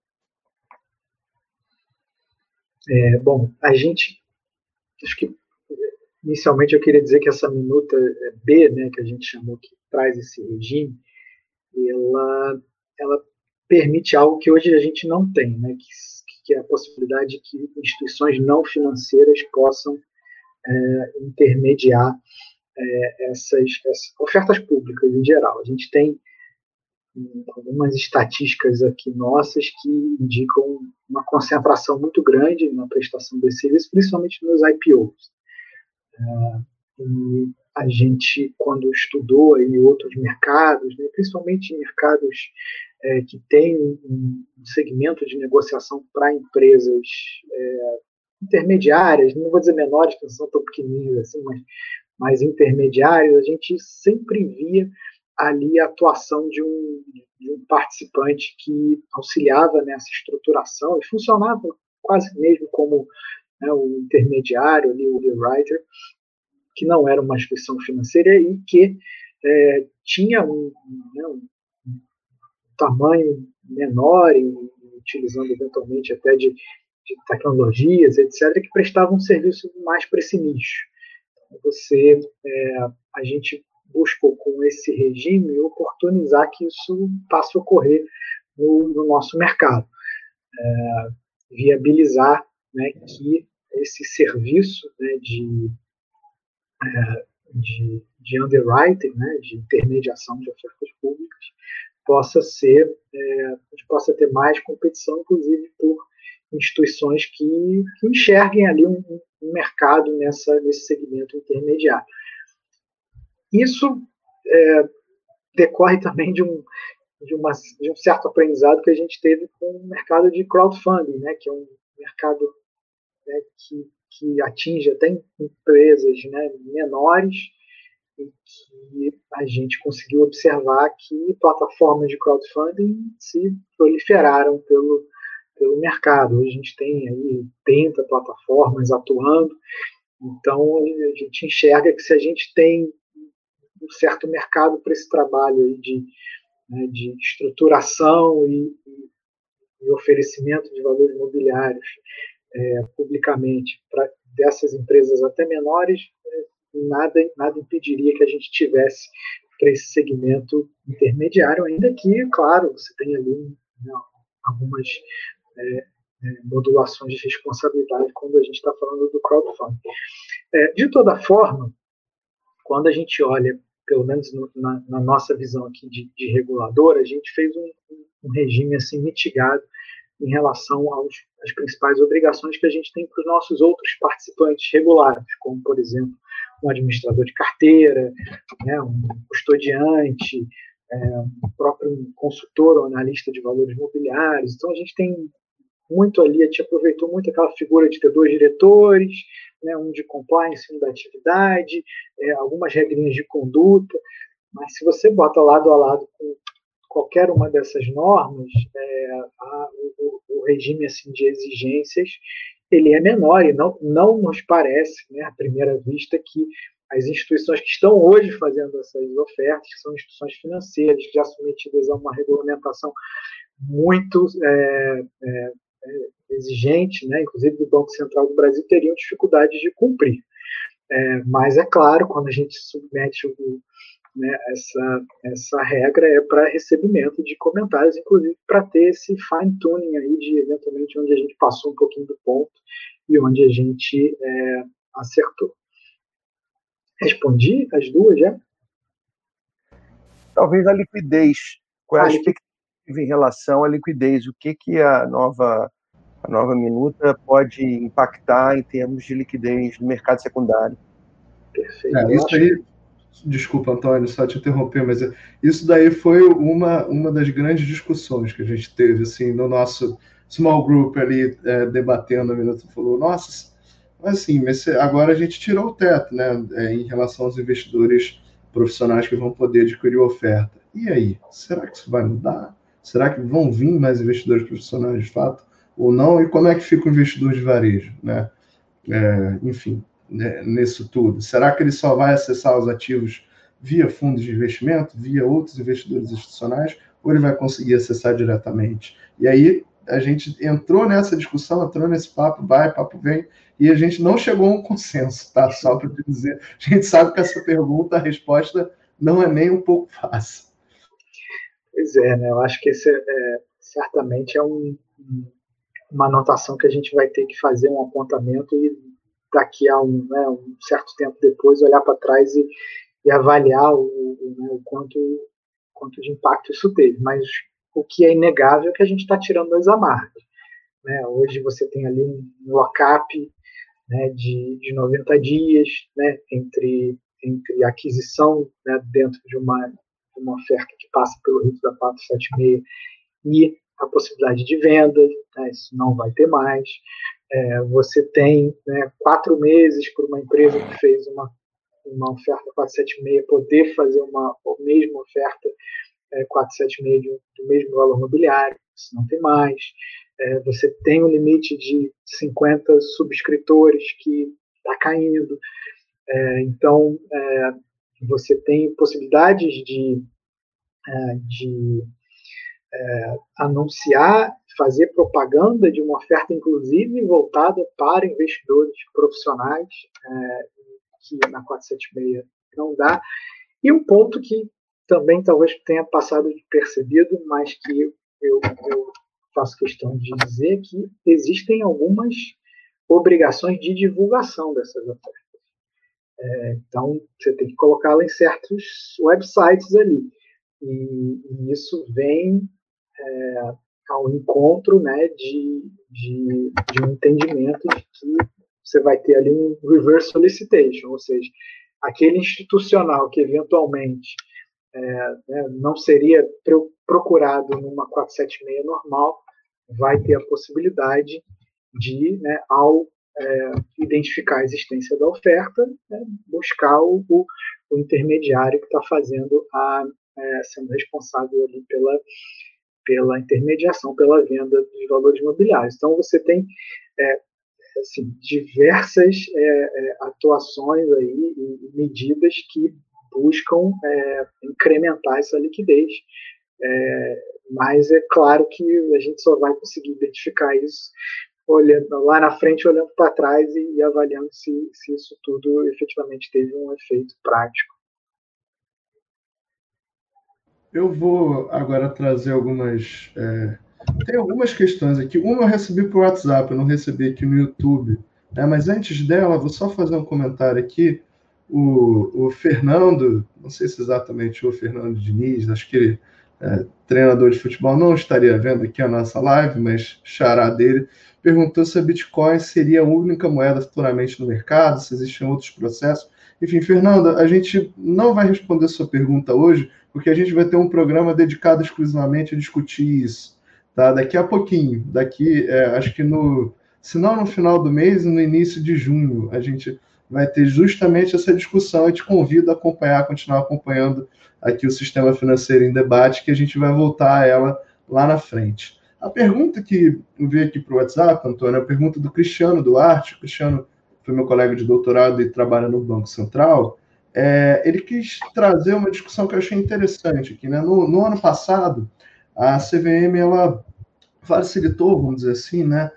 É, bom, a gente, acho que inicialmente eu queria dizer que essa minuta B, né, que a gente chamou que traz esse regime, ela, ela permite algo que hoje a gente não tem, né, que, que é a possibilidade de que instituições não financeiras possam é, intermediar é, essas, essas ofertas públicas em geral. A gente tem algumas estatísticas aqui nossas que indicam uma concentração muito grande na prestação desse serviço, principalmente nos IPOs. É, e a gente, quando estudou em outros mercados, né, principalmente mercados é, que têm um segmento de negociação para empresas é, intermediárias, não vou dizer menores, que não são tão pequenininhas assim, mas mais intermediários, a gente sempre via ali a atuação de um, de um participante que auxiliava nessa estruturação e funcionava quase mesmo como né, o intermediário, ali, o writer, que não era uma instituição financeira e que é, tinha um, né, um, tamanho menor e utilizando eventualmente até de, de, tecnologias, etc., que prestavam um serviço mais para esse nicho. Então, você, é, a gente buscou com esse regime oportunizar que isso passe a ocorrer no, no nosso mercado, é, viabilizar né, que esse serviço né, de, é, de, de underwriting, né, de intermediação de ofertas públicas, possa ser, é, possa ter mais competição, inclusive por instituições que, que enxerguem ali um, um, mercado nessa, nesse segmento intermediário. Isso é, decorre também de um, de, uma, de um certo aprendizado que a gente teve com o mercado de crowdfunding, né, que é um mercado né, que, que atinge até empresas né, menores e que a gente conseguiu observar que plataformas de crowdfunding se proliferaram pelo, pelo mercado. Hoje a gente tem aí 30 plataformas atuando, então a gente enxerga que se a gente tem um certo mercado para esse trabalho de, né, de estruturação e, e, oferecimento de valores imobiliários é, publicamente para dessas empresas até menores, é, nada, nada impediria que a gente tivesse para esse segmento intermediário, ainda que, claro, você tem ali né, algumas é, é, modulações de responsabilidade quando a gente está falando do crowdfunding. É, de toda forma, quando a gente olha, pelo menos no, na, na, nossa visão aqui de, de regulador, a gente fez um, um regime assim mitigado em relação aos, às principais obrigações que a gente tem para os nossos outros participantes regulados, como, por exemplo, um administrador de carteira, né, um custodiante, é, um próprio consultor ou analista de valores imobiliários. Então, a gente tem muito ali, a gente aproveitou muito aquela figura de ter dois diretores, né, um de compliance, um da atividade, é, algumas regrinhas de conduta, mas se você bota lado a lado com qualquer uma dessas normas, é, a, o, o, regime assim, de exigências ele é menor e não, não nos parece, né, à primeira vista, que as instituições que estão hoje fazendo essas ofertas, que são instituições financeiras, já submetidas a uma regulamentação muito é, é, exigente, né, inclusive do Banco Central do Brasil, teriam dificuldades de cumprir. É, mas é claro, quando a gente submete o, né, essa, essa regra é para recebimento de comentários, inclusive para ter esse fine tuning aí de eventualmente onde a gente passou um pouquinho do ponto e onde a gente é, acertou. Respondi as duas já? Talvez a liquidez. Qual é a, a expectativa em relação à liquidez? O que, que a nova a nova minuta pode impactar em termos de liquidez no mercado secundário? Perfeito. É, isso aí Desculpa, Antônio, só te interromper, mas isso daí foi uma, uma das grandes discussões que a gente teve assim, no nosso small group ali, é, debatendo. A Minuto falou: Nossa, assim, mas agora a gente tirou o teto né, é, em relação aos investidores profissionais que vão poder adquirir oferta. E aí? Será que isso vai mudar? Será que vão vir mais investidores profissionais de fato? Ou não? E como é que fica o investidor de varejo? Né? É, enfim, né, nisso tudo? Será que ele só vai acessar os ativos via fundos de investimento, via outros investidores institucionais, ou ele vai conseguir acessar diretamente? E aí a gente entrou nessa discussão, entrou nesse papo, vai, papo vem, e a gente não chegou a um consenso, tá? Só para dizer, a gente sabe que essa pergunta, a resposta não é nem um pouco fácil. Pois é, né? Eu acho que esse é, certamente é um, uma anotação que a gente vai ter que fazer um apontamento e daqui a um, né, um certo tempo depois olhar para trás e, e, avaliar o, o, né, o, quanto, quanto de impacto isso teve. Mas o que é inegável é que a gente está tirando as amarras. Né? Hoje você tem ali um lock-up né, de, de 90 dias né, entre, entre aquisição né, dentro de uma, uma oferta que passa pelo rito da 476 e a possibilidade de venda, né, isso não vai ter mais. É, você tem né, quatro meses para uma empresa que fez uma, uma oferta 476 poder fazer uma mesma oferta é, 476 de, do mesmo valor mobiliário, isso não tem mais. É, você tem um limite de 50 subscritores que está caindo. É, então, é, você tem possibilidades de, é, de é, anunciar fazer propaganda de uma oferta, inclusive, voltada para investidores profissionais, é, que na 476 não dá. E um ponto que também talvez tenha passado percebido, mas que eu, eu faço questão de dizer que existem algumas obrigações de divulgação dessas ofertas. É, então, você tem que colocá-la em certos websites ali. E, e isso vem é, ao encontro né, de, de, de, um entendimento de que você vai ter ali um reverse solicitation, ou seja, aquele institucional que eventualmente é, né, não seria procurado numa 476 normal, vai ter a possibilidade de, né, ao é, identificar a existência da oferta, né, buscar o, o, o, intermediário que está fazendo a é, sendo responsável ali pela pela intermediação, pela venda de valores imobiliários. Então você tem é, assim, diversas é, é, atuações aí e medidas que buscam é, incrementar essa liquidez. Mas é claro que a gente só vai conseguir identificar isso olhando lá na frente, olhando para trás e, e avaliando se, se isso tudo efetivamente teve um efeito prático. Eu vou agora trazer algumas. É, tem algumas questões aqui. Uma eu recebi por WhatsApp, eu não recebi aqui no YouTube. Né? Mas antes dela, vou só fazer um comentário aqui. O, o Fernando, não sei se exatamente o Fernando Diniz, acho que é, treinador de futebol, não estaria vendo aqui a nossa live, mas xará dele, perguntou se a Bitcoin seria a única moeda futuramente no mercado, se existiam outros processos. Enfim, Fernanda, a gente não vai responder sua pergunta hoje, porque a gente vai ter um programa dedicado exclusivamente a discutir isso, tá? Daqui a pouquinho, daqui, é, acho que no, se não no final do mês, no início de junho, a gente vai ter justamente essa discussão. Eu te convido a acompanhar, continuar acompanhando aqui o sistema financeiro em debate, que a gente vai voltar a ela lá na frente. A pergunta que eu vi aqui para o WhatsApp, Antônio, é a pergunta do Cristiano Duarte. O Cristiano foi meu colega de doutorado e trabalha no Banco Central. É, ele quis trazer uma discussão que eu achei interessante aqui. Né? No, no ano passado, a CVM ela facilitou, vamos dizer assim, né,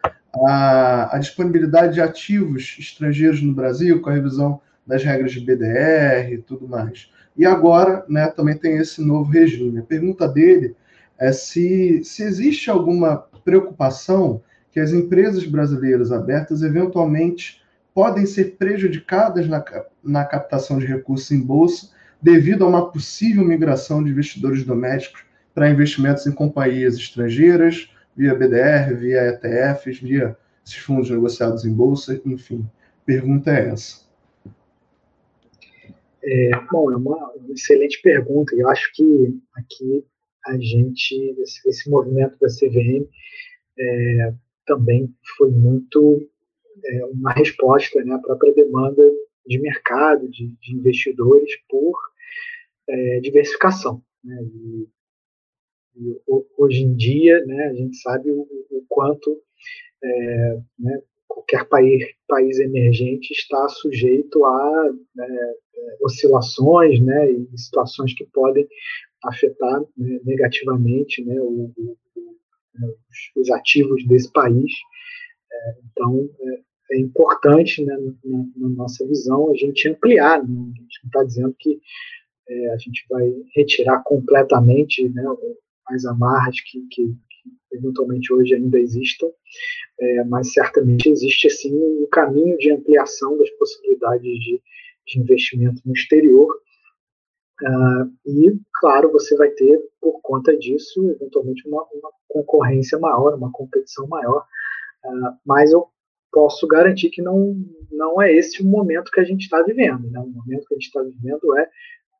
a, a, disponibilidade de ativos estrangeiros no Brasil, com a revisão das regras de BDR e tudo mais. E agora né, também tem esse novo regime. A pergunta dele é se, se existe alguma preocupação que as empresas brasileiras abertas eventualmente podem ser prejudicadas na, na captação de recursos em bolsa devido a uma possível migração de investidores domésticos para investimentos em companhias estrangeiras, via BDR, via ETFs, via esses fundos negociados em bolsa, enfim. Pergunta é essa. É, bom, é uma, uma excelente pergunta. Eu acho que aqui a gente, esse, esse movimento da CVM é, também foi muito é, uma resposta né, à própria demanda de mercado, de, de investidores por é, diversificação. Né, e, hoje em dia, né, a gente sabe o, o quanto é, né, qualquer país, país emergente está sujeito a né, oscilações né, e situações que podem afetar né, negativamente né, o, o, os, os, ativos desse país. É, então, é, é importante, né, na, na, nossa visão, a gente ampliar. Né, a gente não está dizendo que é, a gente vai retirar completamente né, as amarras que, que, que, eventualmente hoje ainda existam, é, mas certamente existe assim um caminho de ampliação das possibilidades de, de investimento no exterior Uh, e, claro, você vai ter, por conta disso, eventualmente uma, uma concorrência maior, uma competição maior, uh, mas eu posso garantir que não, não é esse o momento que a gente está vivendo. Né? O momento que a gente está vivendo é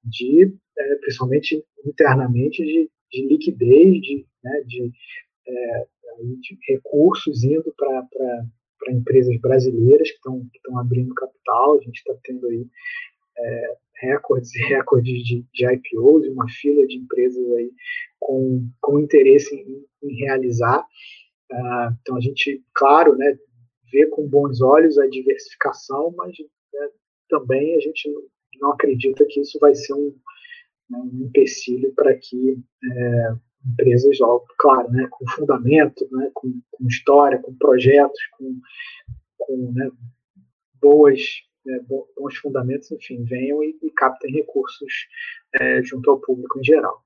de, é, principalmente internamente, de, de liquidez, de, né, de, é, de recursos indo para empresas brasileiras que estão abrindo capital. A gente está tendo aí é, recordes e *laughs* recordes de, de IPOs e uma fila de empresas aí com, com interesse em, em realizar. Uh, então a gente, claro, né, vê com bons olhos a diversificação, mas né, também a gente não acredita que isso vai ser um, né, um empecilho para que é, empresas, ó, claro, né, com fundamento, né, com, com história, com projetos, com, com né, boas é, bons fundamentos, enfim, venham e, e captem recursos é, junto ao público em geral.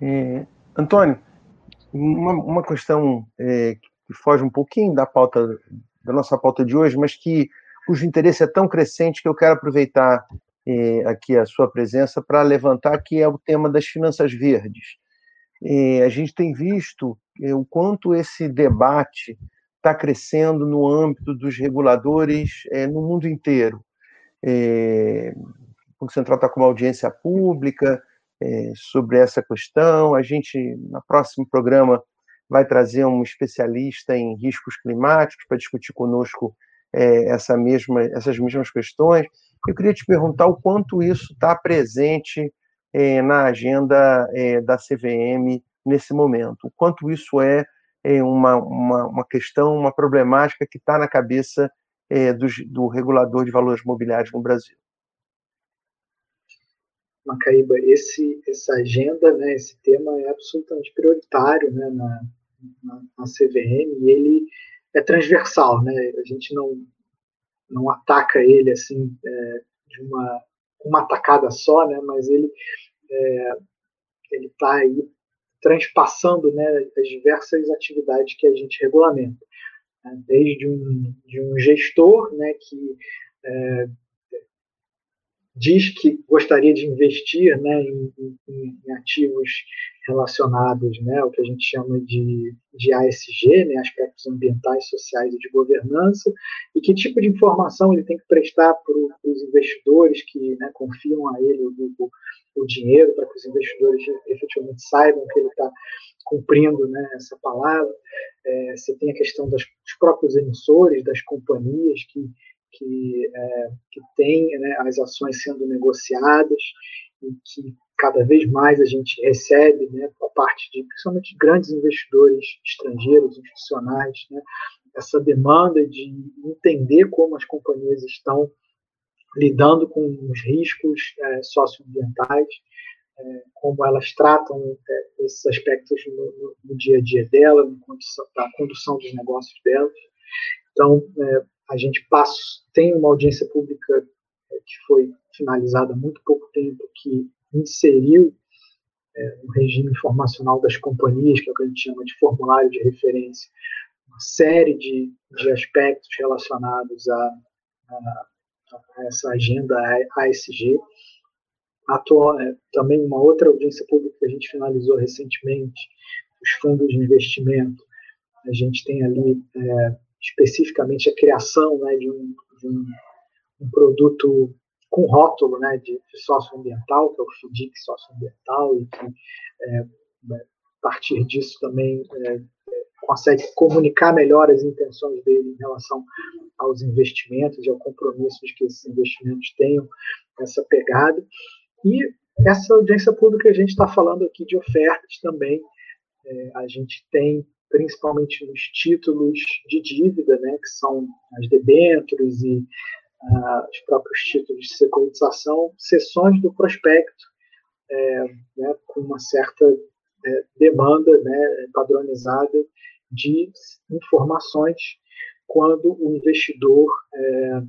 É, Antônio, uma, uma questão é, que foge um pouquinho da pauta da nossa pauta de hoje, mas que cujo interesse é tão crescente que eu quero aproveitar eh, aqui a sua presença para levantar, que é o tema das finanças verdes. Eh, a gente tem visto eh, o quanto esse debate está crescendo no âmbito dos reguladores no mundo inteiro. O Banco Central está com uma audiência pública sobre essa questão. A gente, no próximo programa, vai trazer um especialista em riscos climáticos para discutir conosco é, essa mesma, essas mesmas questões. Eu queria te perguntar o quanto isso está presente é, na agenda é, da CVM nesse momento, o quanto isso é, é uma, uma, uma, questão, uma problemática que está na cabeça é, do, do regulador de valores mobiliários no Brasil. Macaíba, esse, essa agenda, né, esse tema é absolutamente prioritário né, na, na, na CVM e ele é transversal, né? A gente não não ataca ele assim é, de uma uma atacada só, né? Mas ele é, ele está aí transpassando né, as diversas atividades que a gente regulamenta, né? desde um, de um gestor né, que é, diz que gostaria de investir né, em, em, em, ativos relacionados né, ao que a gente chama de, de ASG, né, aspectos ambientais, sociais e de governança, e que tipo de informação ele tem que prestar para os investidores que né, confiam a ele o, o, dinheiro, para que os investidores efetivamente saibam que ele está cumprindo né, essa palavra. É, você tem a questão das, dos próprios emissores, das companhias que que, é, que tem né, as ações sendo negociadas e que cada vez mais a gente recebe, né, a parte de principalmente grandes investidores estrangeiros, institucionais, né, essa demanda de entender como as companhias estão lidando com os riscos é, socioambientais, é, como elas tratam é, esses aspectos no, no, no, dia a dia dela, na condução, condução dos negócios delas. Então, é, a gente passa, tem uma audiência pública é, que foi finalizada há muito pouco tempo, que inseriu é, no regime informacional das companhias, que é o que a gente chama de formulário de referência, uma série de, de aspectos relacionados a, a, a essa agenda ASG. Atual, é, também uma outra audiência pública que a gente finalizou recentemente, os fundos de investimento. A gente tem ali é, especificamente a criação né, de, um, de um, um, produto com rótulo né, de, de socioambiental, que é o FDIC socioambiental, e que é, né, a partir disso também é, consegue comunicar melhor as intenções dele em relação aos investimentos e ao compromisso de que esses investimentos tenham essa pegada. E essa audiência pública, a gente está falando aqui de ofertas também. É, a gente tem principalmente nos títulos de dívida, né, que são as debêntures e uh, os próprios títulos de securitização, sessões do prospecto, é, né, com uma certa é, demanda né, padronizada de informações quando o investidor é,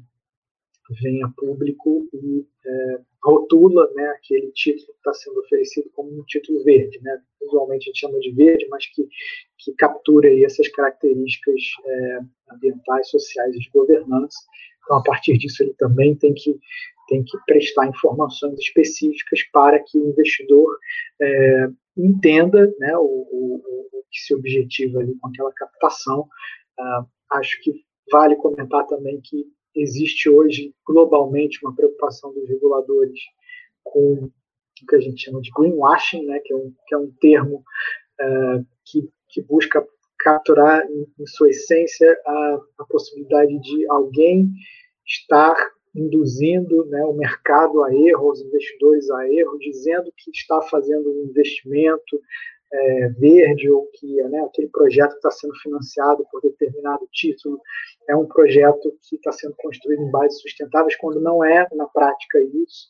vem a público e é, rotula né, aquele título que está sendo oferecido como um título verde. Né? Usualmente a gente chama de verde, mas que, que captura aí essas características é, ambientais, sociais e de governança. Então, a partir disso, ele também tem que, tem que prestar informações específicas para que o investidor é, entenda né, o, o, o, que se objetiva ali com aquela captação. Ah, acho que vale comentar também que existe hoje globalmente uma preocupação dos reguladores com o que a gente chama de greenwashing, né, que, é um, que é um termo uh, que, que busca capturar em, em sua essência a, a, possibilidade de alguém estar induzindo né, o mercado a erro, os investidores a erro, dizendo que está fazendo um investimento é, verde ou que né, aquele projeto está sendo financiado por determinado título é um projeto que está sendo construído em bases sustentáveis, quando não é, na prática, isso.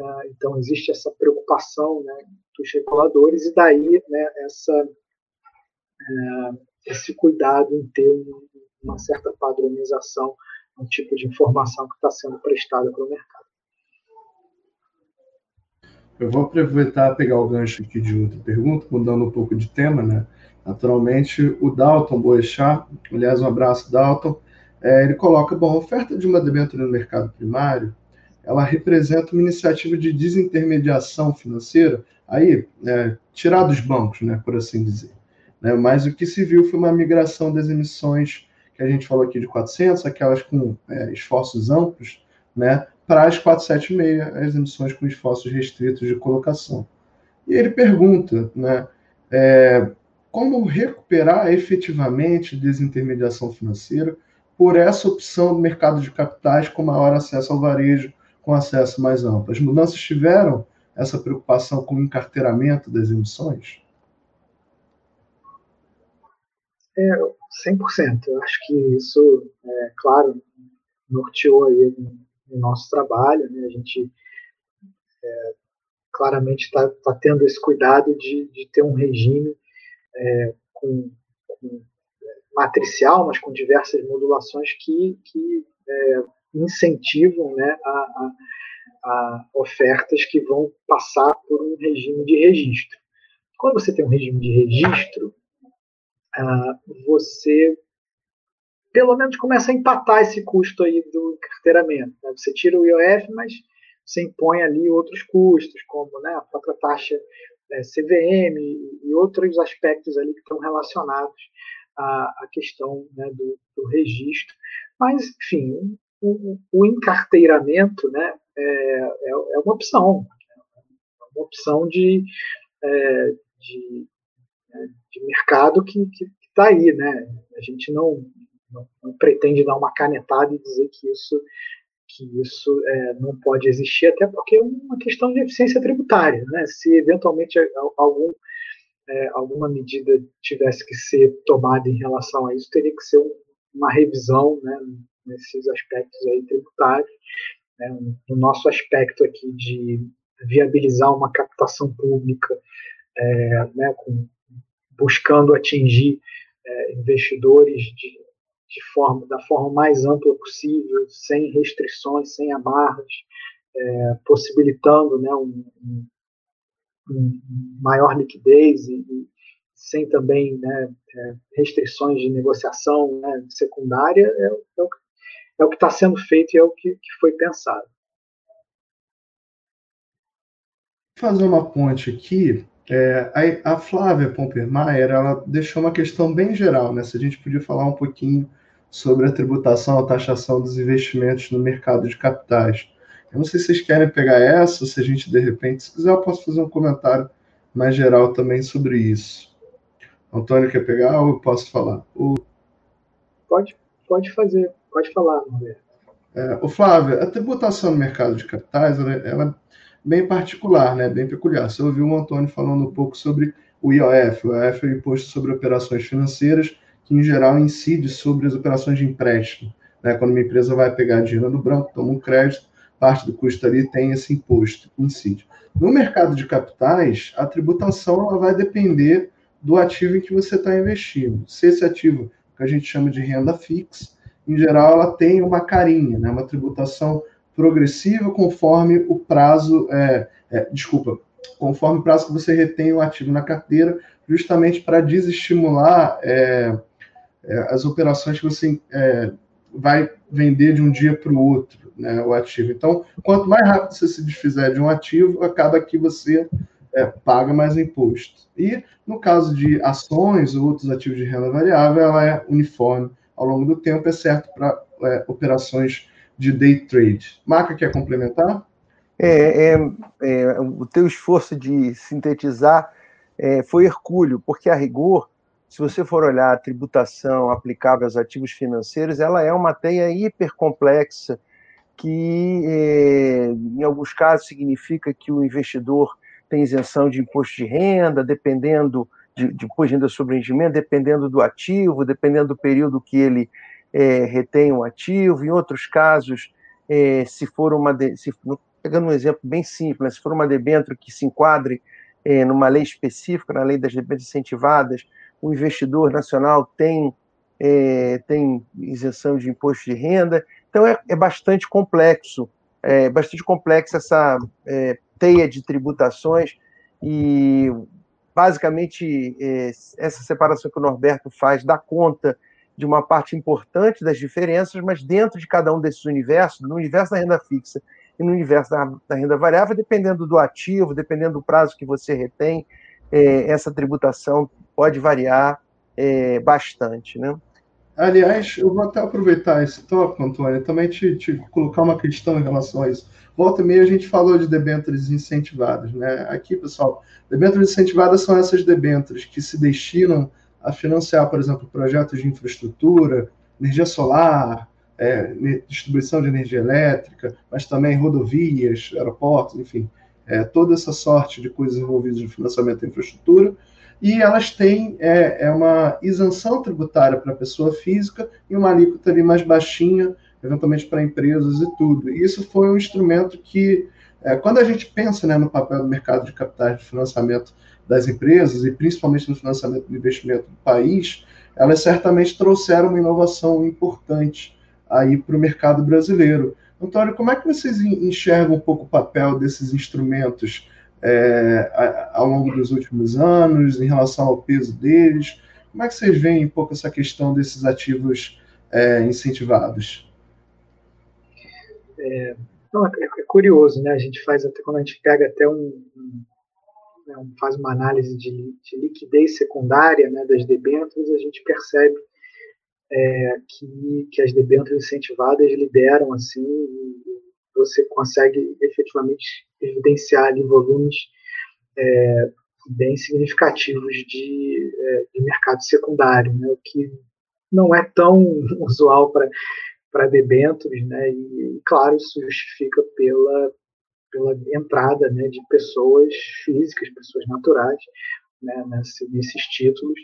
Uh, então, existe essa preocupação né, dos reguladores, e daí né, essa, uh, esse cuidado em ter uma certa padronização no tipo de informação que está sendo prestada para o mercado. Eu vou aproveitar pegar o gancho aqui de outra pergunta, mudando um pouco de tema, né? Naturalmente, o Dalton Boechat, aliás, um abraço, Dalton, é, ele coloca, bom, a oferta de uma debênture no mercado primário, ela representa uma iniciativa de desintermediação financeira, aí, é, tirar dos bancos, né, por assim dizer. Né, mas o que se viu foi uma migração das emissões que a gente falou aqui de 400, aquelas com é, esforços amplos, né, para as 476, as emissões com esforços restritos de colocação. E ele pergunta, né, é, como recuperar efetivamente desintermediação financeira por essa opção do mercado de capitais com maior acesso ao varejo, com acesso mais amplo. As mudanças tiveram essa preocupação com o encarteiramento das emissões? É, 100%. Eu acho que isso, é, claro, norteou aí o nosso trabalho. Né? A gente é, claramente está tá tendo esse cuidado de, de ter um regime é, com, com, matricial, mas com diversas modulações que, que é, incentivam né, a, a, a, ofertas que vão passar por um regime de registro. Quando você tem um regime de registro, ah, você pelo menos começa a empatar esse custo aí do carteiramento. Né? Você tira o IOF, mas você impõe ali outros custos, como né, a própria taxa é, CVM e outros aspectos ali que estão relacionados à, à questão né, do, do, registro. Mas, enfim, o, o encarteiramento né, é, é, é, uma opção, é uma opção de, é, de, né, de mercado que está aí. Né? A gente não, não, não pretende dar uma canetada e dizer que isso que isso é, não pode existir, até porque é uma questão de eficiência tributária. Né? Se eventualmente algum, é, alguma medida tivesse que ser tomada em relação a isso, teria que ser um, uma revisão né, nesses aspectos aí tributários. Né? No nosso aspecto aqui de viabilizar uma captação pública, é, né, com, buscando atingir é, investidores de de forma, da forma mais ampla possível, sem restrições, sem amarras, é, possibilitando né, um, um, um, maior liquidez e, e sem também né, é, restrições de negociação né, secundária, é, é, o, é que está sendo feito e é o que, que foi pensado. Fazer uma ponte aqui, é, a, a, Flávia Pompermaier, ela deixou uma questão bem geral, né? Se a gente podia falar um pouquinho sobre a tributação, a taxação dos investimentos no mercado de capitais. Eu não sei se vocês querem pegar essa, se a gente, de repente, se quiser, eu posso fazer um comentário mais geral também sobre isso. Antônio quer pegar ou eu posso falar? O... Pode, pode fazer, pode falar, Roberto. É, o Flávio, a tributação no mercado de capitais, ela, ela, bem particular, né, bem peculiar. Você ouviu o Antônio falando um pouco sobre o IOF. O IOF é o Imposto sobre Operações Financeiras, que em geral incide sobre as operações de empréstimo. Né? Quando uma empresa vai pegar dinheiro no branco, toma um crédito, parte do custo ali tem esse imposto, incide. No mercado de capitais, a tributação ela vai depender do ativo em que você está investindo. Se esse ativo, que a gente chama de renda fixa, em geral ela tem uma carinha, né? uma tributação progressiva conforme o prazo, é, é, desculpa, conforme o prazo que você retém o ativo na carteira, justamente para desestimular é, é, as operações que você é, vai vender de um dia para o outro, né, o ativo. Então, quanto mais rápido você se desfizer de um ativo, acaba que você é, paga mais imposto. E no caso de ações ou outros ativos de renda variável, ela é uniforme ao longo do tempo, exceto para é, operações de day trade. Marca quer complementar? É, é, é, o teu esforço de sintetizar é, foi hercúleo, porque a rigor se você for olhar a tributação aplicável aos ativos financeiros, ela é uma teia hipercomplexa que, eh, em alguns casos, significa que o investidor tem isenção de imposto de renda, dependendo de, de imposto de renda sobre rendimento, dependendo do ativo, dependendo do período que ele é, retém o ativo. Em outros casos, é, se for uma. De, se, pegando um exemplo bem simples, né, se for uma debênture que se enquadre é, numa lei específica, na lei das debêntures incentivadas, o investidor nacional tem, é, tem isenção de imposto de renda. Então, é, é bastante complexo, é bastante complexa essa é, teia de tributações e basicamente, essa separação que o Norberto faz dá conta de uma parte importante das diferenças, mas dentro de cada um desses universos, no universo da renda fixa e no universo da, da renda variável, dependendo do ativo, dependendo do prazo que você retém, é, essa tributação pode variar é, bastante, né? Aliás, eu vou até aproveitar esse tópico, Antônio, também te, te, colocar uma questão em relação a isso. Volta e meia a gente falou de debêntures incentivadas, né? Aqui, pessoal, debêntures incentivadas são essas debêntures que se destinam a financiar, por exemplo, projetos de infraestrutura, energia solar, é, distribuição de energia elétrica, mas também rodovias, aeroportos, enfim, é, toda essa sorte de coisas envolvidas no financiamento da infraestrutura e elas têm é, é uma isenção tributária para a pessoa física e uma alíquota ali mais baixinha, eventualmente para empresas e tudo. E isso foi um instrumento que, é, quando a gente pensa né, no papel do mercado de capitais de financiamento das empresas e principalmente no financiamento do investimento do país, elas certamente trouxeram uma inovação importante aí para o mercado brasileiro. Antônio, como é que vocês enxergam um pouco o papel desses instrumentos é, ao longo dos últimos anos, em relação ao peso deles? Como é que vocês veem um pouco essa questão desses ativos é, incentivados? É, não, é, é, curioso, né? A gente faz até quando a gente pega até um, né, faz uma análise de, de, liquidez secundária né, das debêntures, a gente percebe é, que, que as debêntures incentivadas lideram assim você consegue efetivamente evidenciar ali volumes é, bem significativos de, é, de, mercado secundário, né, o que não é tão *laughs* usual para debêntures, né, e, claro, isso justifica pela, pela entrada né, de pessoas físicas, pessoas naturais, né, nesse, nesses títulos,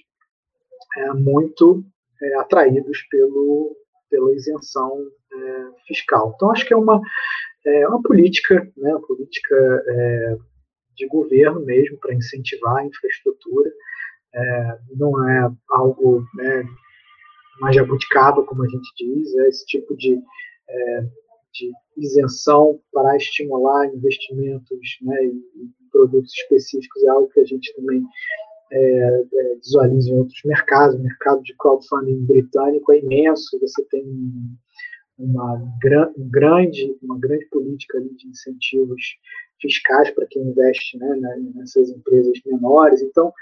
é, muito é, atraídos pelo, pela isenção é, fiscal. Então, acho que é uma, é uma política, né, uma política é, de governo mesmo para incentivar a infraestrutura. É, não é algo né, uma jabuticaba, como a gente diz, é esse tipo de, é, de isenção para estimular investimentos né, em produtos específicos é algo que a gente também é, é, visualiza em outros mercados. O mercado de crowdfunding britânico é imenso, você tem uma um grande, uma grande política de incentivos fiscais para quem investe né, nessas empresas menores. Então,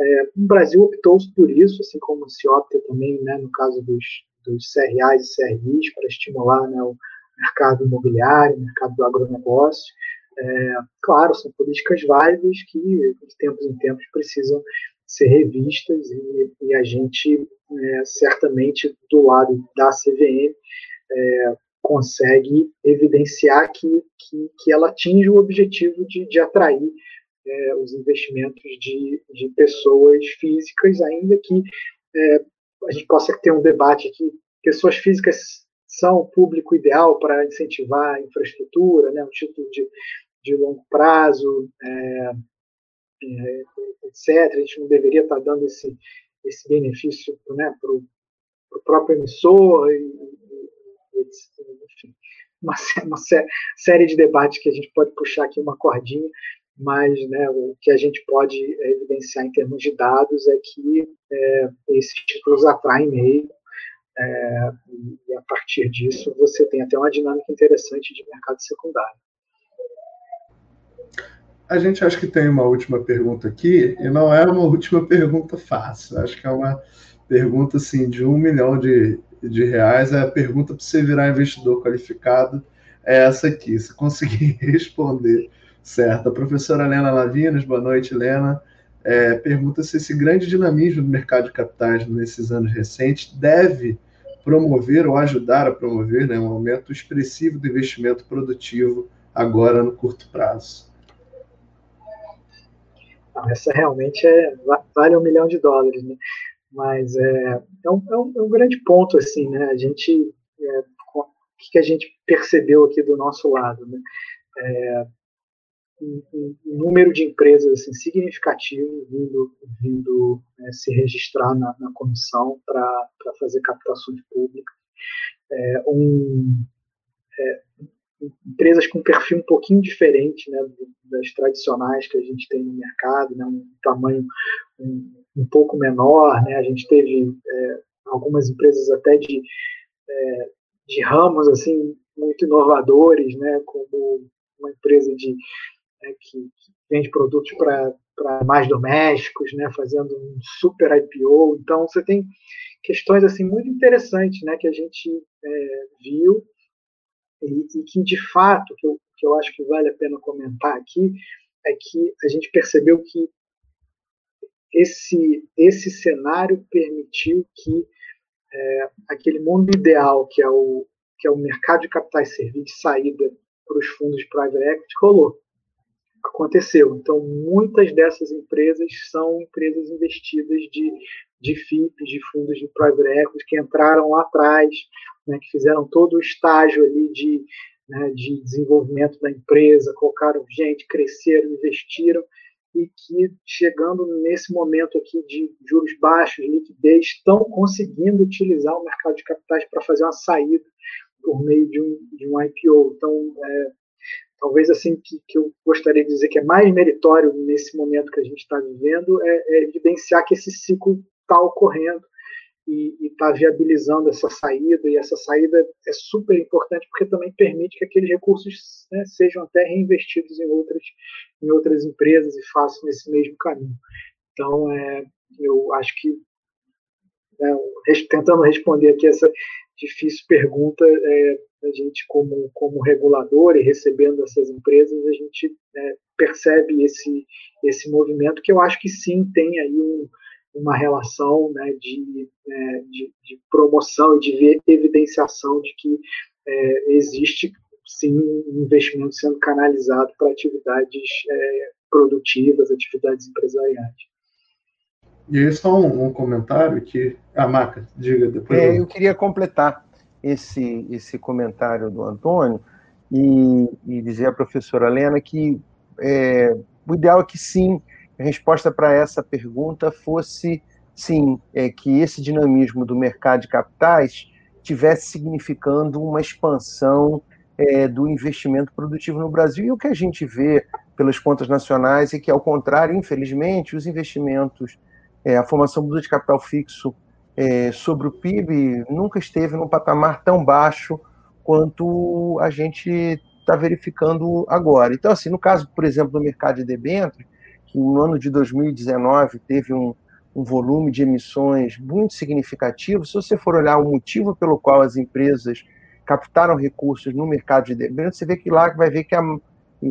é, o Brasil optou por isso, assim como se opta também, né, no caso dos, dos CRAs e CRIs, para estimular né, o mercado imobiliário, mercado do agronegócio. É, claro, são políticas válidas que, de tempos em tempos, precisam ser revistas e, e a gente, é, certamente, do lado da CVM, é, consegue evidenciar que, que, que, ela atinge o objetivo de, de atrair é, os investimentos de, de pessoas físicas, ainda que é, a gente possa ter um debate que pessoas físicas são o público ideal para incentivar a infraestrutura, né, um título de, de longo prazo, é, é, etc. A gente não deveria estar dando esse, esse benefício né, para o próprio emissor e, enfim, uma, uma série de debates que a gente pode puxar aqui uma cordinha, mas né, o que a gente pode evidenciar em termos de dados é que é, esses títulos atraem meio, é, e a partir disso você tem até uma dinâmica interessante de mercado secundário. A gente acha que tem uma última pergunta aqui, e não é uma *laughs* última pergunta fácil, acho que é uma pergunta assim, de um milhão de, de reais, a pergunta para você virar investidor qualificado é essa aqui. Se conseguir *laughs* responder certo. A professora Helena Lavinas, boa noite, Helena. É, pergunta se esse grande dinamismo do mercado de capitais nesses anos recentes deve promover ou ajudar a promover né, um aumento expressivo do investimento produtivo agora no curto prazo. Essa realmente é, vale um milhão de dólares. Né? Mas é, é, um, é, um, é grande ponto, assim, né? A gente, é, o que a gente percebeu aqui do nosso lado, né? Um, número de empresas assim, significativo vindo, vindo é, se registrar na, na comissão para fazer captações públicas. É, um, é, empresas com um perfil um pouquinho diferente né, das tradicionais que a gente tem no mercado, né, um tamanho um, um pouco menor. Né, a gente teve é, algumas empresas até de, é, de ramos assim muito inovadores, né, como uma empresa de, é, que, que vende produtos para mais domésticos, né, fazendo um super IPO. Então, você tem questões assim muito interessantes né, que a gente é, viu e, e, que, de fato, que eu, que eu acho que vale a pena comentar aqui, é que a gente percebeu que esse, esse cenário permitiu que é, aquele mundo ideal, que é, o, que é o mercado de capitais servir de saída para os fundos de private equity, rolou. Aconteceu. Então, muitas dessas empresas são empresas investidas de, de FIPs, de fundos de private equity, que entraram lá atrás, né, que fizeram todo o estágio ali de, né, de desenvolvimento da empresa, colocaram gente, cresceram, investiram, e que chegando nesse momento aqui de juros baixos, liquidez, estão conseguindo utilizar o mercado de capitais para fazer uma saída por meio de um, de um IPO. Então, é, talvez assim que, que, eu gostaria de dizer que é mais meritório nesse momento que a gente está vivendo é, é, evidenciar que esse ciclo está ocorrendo e está viabilizando essa saída, e essa saída é super importante porque também permite que aqueles recursos né, sejam até reinvestidos em outras, em outras empresas e façam esse mesmo caminho. Então, é, eu acho que, né, tentando responder aqui essa difícil pergunta, é, a gente, como, como regulador e recebendo essas empresas, a gente é, percebe esse, esse movimento que eu acho que sim tem aí um uma relação né, de, é, de, de, promoção e de evidenciação de que é, existe sim um investimento sendo canalizado para atividades é, produtivas, atividades empresariais. E aí só um, um comentário que a ah, Maca, diga depois. É, eu queria completar esse, esse comentário do Antônio e, e dizer à professora Helena que é, o ideal é que sim, a resposta para essa pergunta fosse sim, é que esse dinamismo do mercado de capitais tivesse significando uma expansão é, do investimento produtivo no Brasil. E o que a gente vê pelas contas nacionais é que, ao contrário, infelizmente, os investimentos, é, a formação bruta de capital fixo é, sobre o PIB nunca esteve num patamar tão baixo quanto a gente está verificando agora. Então, assim, no caso, por exemplo, do mercado de debêntures, que no ano de 2019 teve um, um volume de emissões muito significativo, se você for olhar o motivo pelo qual as empresas captaram recursos no mercado de debêntures, você vê que lá vai ver que a,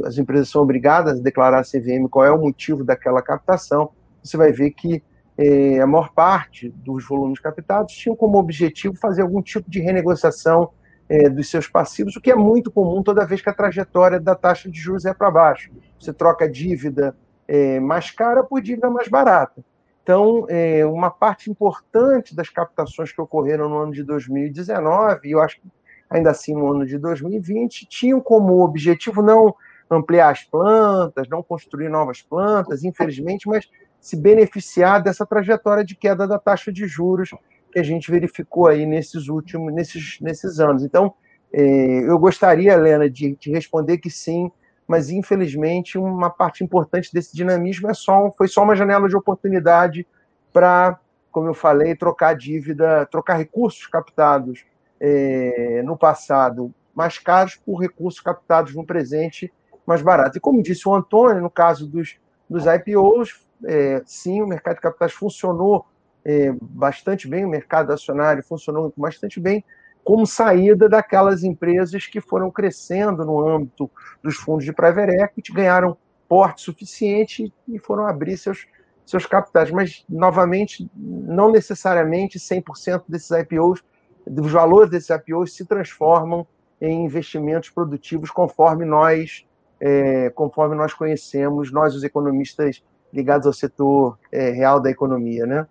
as empresas são obrigadas a declarar a CVM qual é o motivo daquela captação. Você vai ver que eh, a maior parte dos volumes captados tinham como objetivo fazer algum tipo de renegociação eh, dos seus passivos, o que é muito comum toda vez que a trajetória da taxa de juros é para baixo. Você troca dívida é, mais cara por dívida mais barata. Então, é, uma parte importante das captações que ocorreram no ano de 2019, e eu acho que ainda assim no ano de 2020, tinham como objetivo não ampliar as plantas, não construir novas plantas, infelizmente, mas se beneficiar dessa trajetória de queda da taxa de juros que a gente verificou aí nesses últimos, nesses, nesses anos. Então, é, eu gostaria, Helena, de, de responder que sim, mas infelizmente uma parte importante desse dinamismo é só, foi só uma janela de oportunidade para, como eu falei, trocar dívida, trocar recursos captados é, no passado mais caros por recursos captados no presente mais barato. E como disse o Antônio, no caso dos, dos IPOs, é, sim, o mercado de capitais funcionou é, bastante bem, o mercado acionário funcionou bastante bem, como saída daquelas empresas que foram crescendo no âmbito dos fundos de private equity, ganharam porte suficiente e foram abrir seus, seus capitais. Mas, novamente, não necessariamente 100% desses IPOs, dos valores desses IPOs se transformam em investimentos produtivos conforme nós, é, conforme nós conhecemos, nós os economistas ligados ao setor é, real da economia, né?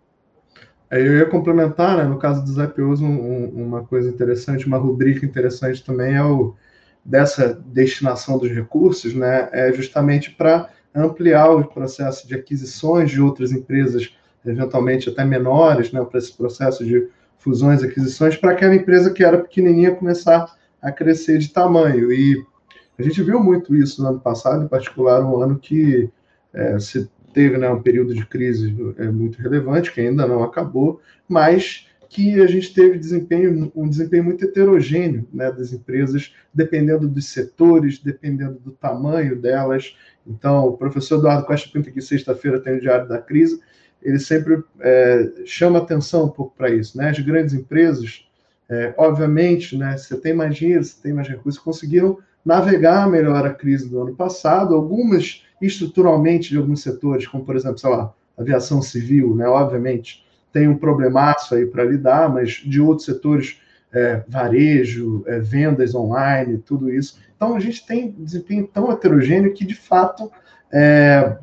Eu ia complementar, né, no caso dos IPOs, um, um, uma coisa interessante, uma rubrica interessante também é o dessa destinação dos recursos, né, é justamente para ampliar o processo de aquisições de outras empresas, eventualmente até menores, né, para esse processo de fusões aquisições, para aquela empresa que era pequenininha começar a crescer de tamanho. E a gente viu muito isso no ano passado, em particular um ano que é, se teve né, um período de crise é, muito relevante, que ainda não acabou, mas que a gente teve desempenho, um desempenho muito heterogêneo né, das empresas, dependendo dos setores, dependendo do tamanho delas. Então, o professor Eduardo Costa Pinto, que sexta-feira tem o Diário da Crise, ele sempre é, chama atenção um pouco para isso. Né? As grandes empresas, é, obviamente, né, você tem mais dinheiro, você tem mais recursos, conseguiram navegar melhor a crise do ano passado, algumas estruturalmente de alguns setores, como por exemplo, sei lá, aviação civil, né, obviamente, tem um problemaço aí para lidar, mas de outros setores, é, varejo, é, vendas online, tudo isso. Então, a gente tem desempenho tão heterogêneo que, de fato, é,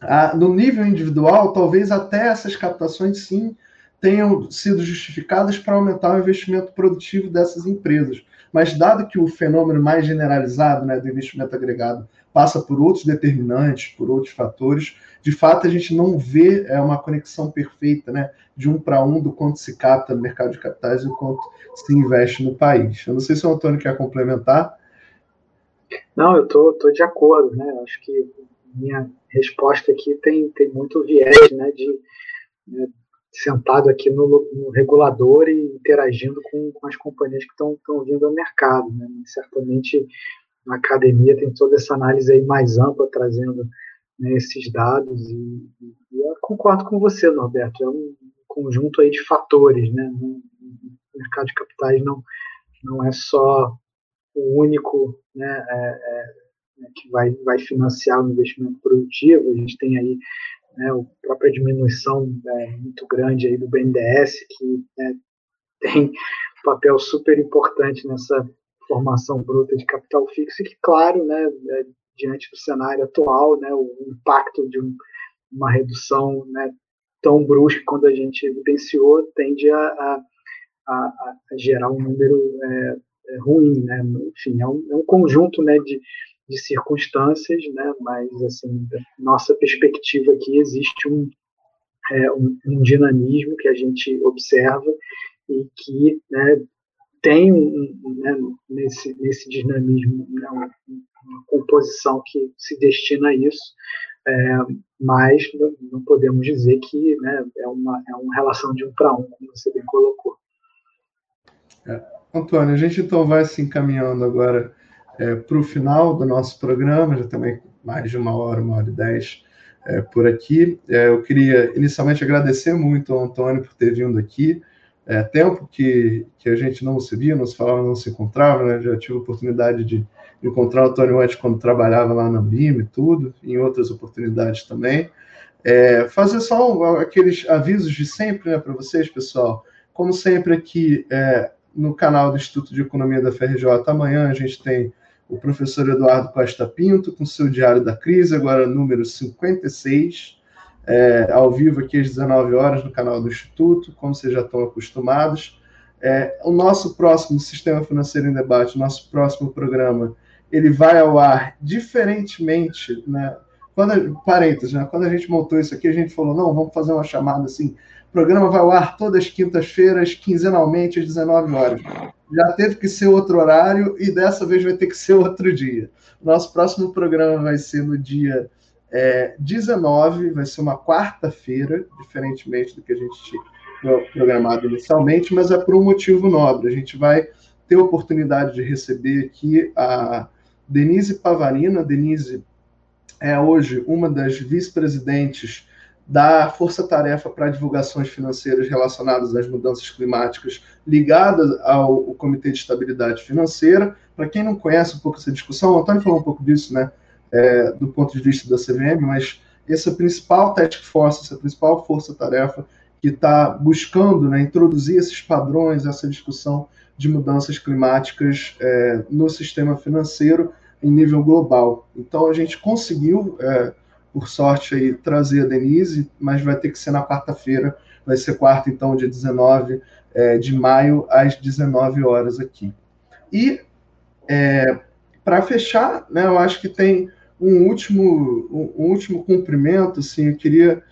a, no nível individual, talvez até essas captações, sim, tenham sido justificadas para aumentar o investimento produtivo dessas empresas. Mas, dado que o fenômeno mais generalizado né, do investimento agregado passa por outros determinantes, por outros fatores, de fato a gente não vê é, uma conexão perfeita né, de um para um do quanto se capta no mercado de capitais e o quanto se investe no país. Eu não sei se o Antônio quer complementar. Não, eu tô, tô de acordo, né? Acho que minha resposta aqui tem, tem muito viés, né? De né, sentado aqui no, no, regulador e interagindo com, com as companhias que estão vindo ao mercado, né? Certamente a academia tem toda essa análise aí mais ampla, trazendo né, esses dados, e, e, eu concordo com você, Norberto, é um conjunto aí de fatores, né, o mercado de capitais não, não é só o único né, é, é, né, que vai, vai financiar o investimento produtivo, a gente tem aí né, a própria diminuição é, muito grande aí do BNDES, que né, tem um papel super importante nessa formação bruta de capital fixo, e que, claro, né, é, diante do cenário atual, né, o impacto de um, uma redução né, tão brusca quando a gente evidenciou tende a, a, a, a gerar um número é, é, ruim, né? Enfim, é um, é um conjunto, né, de, de circunstâncias, né? Mas assim, nossa perspectiva aqui existe um, é, um, um dinamismo que a gente observa e que, né, tem um, né, nesse, nesse dinamismo né, uma, composição que se destina a isso, é, mas não, não, podemos dizer que né, é, uma, é uma relação de um para um, como você bem colocou. É, Antônio, a gente então vai se encaminhando agora é, para o final do nosso programa, já também mais de uma hora, uma hora e dez é, por aqui. É, eu queria inicialmente agradecer muito ao Antônio por ter vindo aqui é, tempo que, que a gente não se via, não se falava, não se encontrava, né? Já tive a oportunidade de encontrar o Antônio antes quando trabalhava lá na BIM e tudo, em outras oportunidades também. É, fazer só aqueles avisos de sempre né, para vocês, pessoal. Como sempre aqui é, no canal do Instituto de Economia da FRJ, amanhã a gente tem o professor Eduardo Costa Pinto com seu Diário da Crise, agora número 56 é, ao vivo aqui às 19 horas no canal do Instituto, como vocês já estão acostumados. É, o nosso próximo Sistema Financeiro em Debate, nosso próximo programa, ele vai ao ar diferentemente, né? Quando, parênteses, né? Quando a gente montou isso aqui, a gente falou, não, vamos fazer uma chamada assim, o programa vai ao ar todas as quintas-feiras, quinzenalmente, às 19 horas. Já teve que ser outro horário e dessa vez vai ter que ser outro dia. Nosso próximo programa vai ser no dia é, 19 vai ser uma quarta-feira, diferentemente do que a gente tinha programado inicialmente, mas é por um motivo nobre. A gente vai ter a oportunidade de receber aqui a Denise Pavarina. Denise é hoje uma das vice-presidentes da Força Tarefa para Divulgações Financeiras relacionadas às mudanças climáticas, ligada ao Comitê de Estabilidade Financeira. Para quem não conhece um pouco essa discussão, o Antônio falou um pouco disso, né? É, do ponto de vista da CVM, mas essa principal task force, essa principal força-tarefa que está buscando né, introduzir esses padrões, essa discussão de mudanças climáticas é, no sistema financeiro em nível global. Então a gente conseguiu, é, por sorte, aí, trazer a Denise, mas vai ter que ser na quarta-feira, vai ser quarta, então, dia 19 é, de maio, às 19 horas aqui. E é, para fechar, né, eu acho que tem um último, um, último cumprimento, assim, eu queria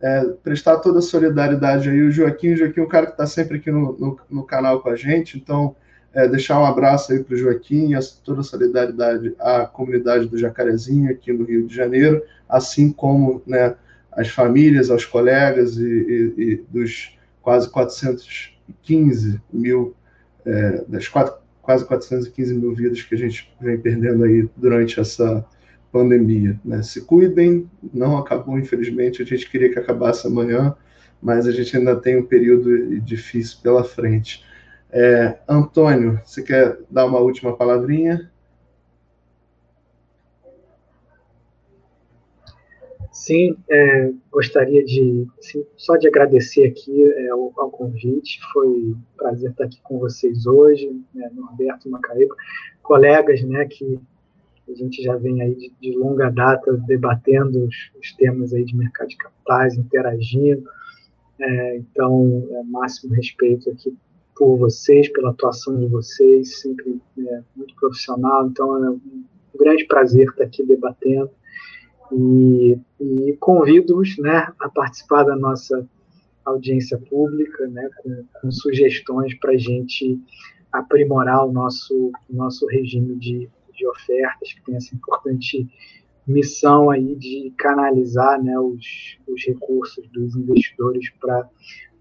é, prestar toda a solidariedade aí. O Joaquim, o Joaquim é cara que está sempre aqui no, no, no, canal com a gente, então é, deixar um abraço aí para o Joaquim e toda a solidariedade à comunidade do Jacarezinho aqui no Rio de Janeiro, assim como né, as famílias, aos colegas e, e, e dos quase 415 mil, é, das quatro, quase 415 mil vidas que a gente vem perdendo aí durante essa pandemia. Né? Se cuidem, não acabou, infelizmente, a gente queria que acabasse amanhã, mas a gente ainda tem um período difícil pela frente. É, Antônio, você quer dar uma última palavrinha? Sim, é, gostaria de assim, só de agradecer aqui é, ao, ao, convite. Foi um prazer estar aqui com vocês hoje, né, Norberto Macaíba, colegas, né, que a gente já vem aí de, de longa data debatendo os, os, temas aí de mercado de capitais, interagindo. É, então, é, máximo respeito aqui por vocês, pela atuação de vocês, sempre é, muito profissional. Então, é um grande prazer estar aqui debatendo e, e convido-os né, a participar da nossa audiência pública, né, com, com sugestões para a gente aprimorar o nosso, nosso regime de, de ofertas, que tem essa importante missão aí de canalizar né, os, os recursos dos investidores para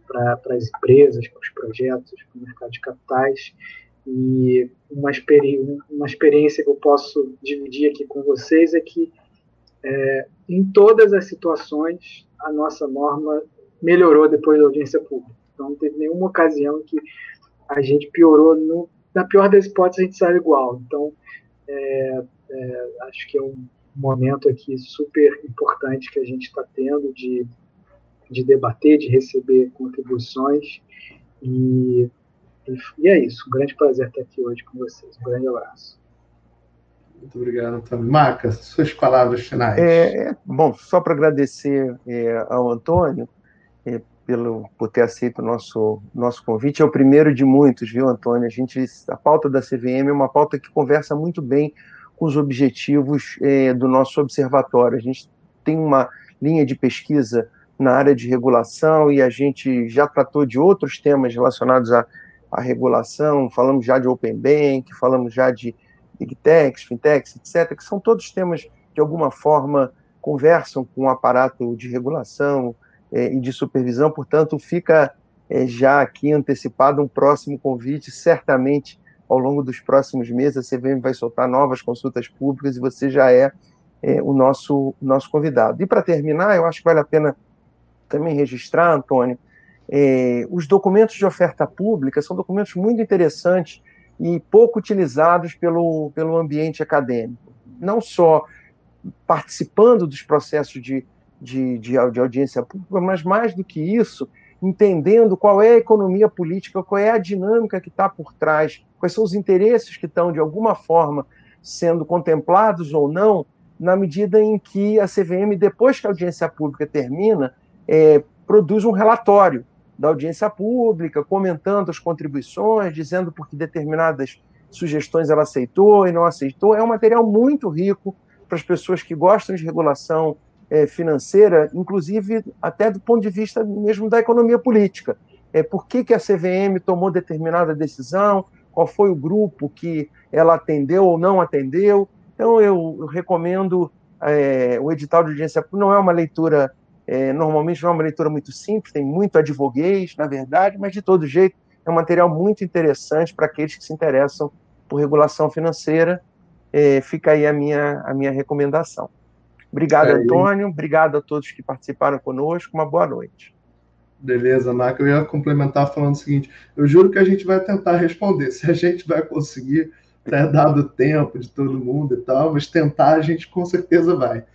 para as empresas, para os projetos, para o mercado de capitais. E uma, experi uma experiência que eu posso dividir aqui com vocês é que, é, em todas as situações, a nossa norma melhorou depois da audiência pública. Então, não teve nenhuma ocasião que a gente piorou. No, na pior das hipóteses, a gente saiu igual. Então, é, é, acho que é um momento aqui super importante que a gente está tendo de de debater, de receber contribuições. E, e, é isso. Um grande prazer estar aqui hoje com vocês. Um grande abraço. Muito obrigado, Antônio. Marca, suas palavras finais. É, é bom, só para agradecer é, ao Antônio é, pelo, por ter aceito o nosso, nosso convite. É o primeiro de muitos, viu, Antônio? A, gente, a pauta da CVM é uma pauta que conversa muito bem com os objetivos é, do nosso observatório. A gente tem uma linha de pesquisa na área de regulação e a gente já tratou de outros temas relacionados à, à regulação, falamos já de Open Bank, falamos já de Big Techs, Fintechs, etc., que são todos temas que, de alguma forma, conversam com o aparato de regulação e de supervisão, portanto, fica é, já aqui antecipado um próximo convite, certamente ao longo dos próximos meses a CVM vai soltar novas consultas públicas e você já é, é o nosso, nosso convidado. E para terminar, eu acho que vale a pena também registrar, Antônio, é, os documentos de oferta pública são documentos muito interessantes e pouco utilizados pelo, pelo ambiente acadêmico. Não só participando dos processos de, de, de, de audiência pública, mas mais do que isso, entendendo qual é a economia política, qual é a dinâmica que está por trás, quais são os interesses que estão, de alguma forma, sendo contemplados ou não, na medida em que a CVM, depois que a audiência pública termina, é, produz um relatório da audiência pública, comentando as contribuições, dizendo por que determinadas sugestões ela aceitou e não aceitou. É um material muito rico para as pessoas que gostam de regulação é, financeira, inclusive até do ponto de vista mesmo da economia política. É, por que, que a CVM tomou determinada decisão, qual foi o grupo que ela atendeu ou não atendeu. Então, eu, eu recomendo é, o edital de audiência não é uma leitura é, normalmente não é uma leitura muito simples, tem muito advoguês, na verdade, mas de todo jeito é um material muito interessante para aqueles que se interessam por regulação financeira. É, fica aí a minha, a minha recomendação. Obrigado, é, Antônio. Obrigado a todos que participaram conosco. Uma boa noite. Beleza, Marco. Eu ia complementar falando o seguinte: eu juro que a gente vai tentar responder. *laughs* Se a gente vai conseguir, até dado tempo de todo mundo e tal, mas tentar a gente com certeza vai.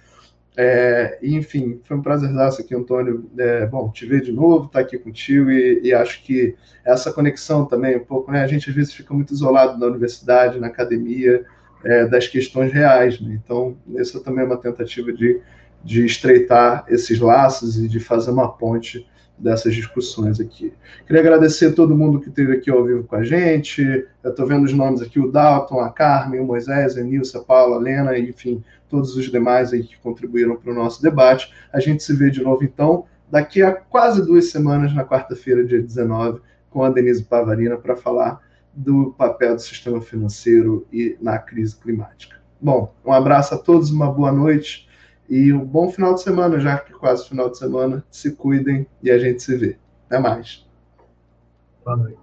É, enfim, foi um prazer aqui, Antônio. É, bom, te ver de novo, estar tá aqui contigo e, e, acho que essa conexão também, um pouco, né? A gente às vezes fica muito isolado na universidade, na academia, é, das questões reais, né? Então, essa também é uma tentativa de, de estreitar esses laços e de fazer uma ponte dessas discussões aqui. Queria agradecer a todo mundo que esteve aqui ao vivo com a gente. Eu estou vendo os nomes aqui: o Dalton, a Carmen, o Moisés, a Nilce, a Paula, a Lena, enfim, todos os demais aí que contribuíram para o nosso debate. A gente se vê de novo, então, daqui a quase duas semanas, na quarta-feira, dia 19, com a Denise Pavarina, para falar do papel do sistema financeiro e na crise climática. Bom, um abraço a todos, uma boa noite e um bom final de semana, já que quase final de semana. Se cuidem e a gente se vê. Até mais. Boa noite.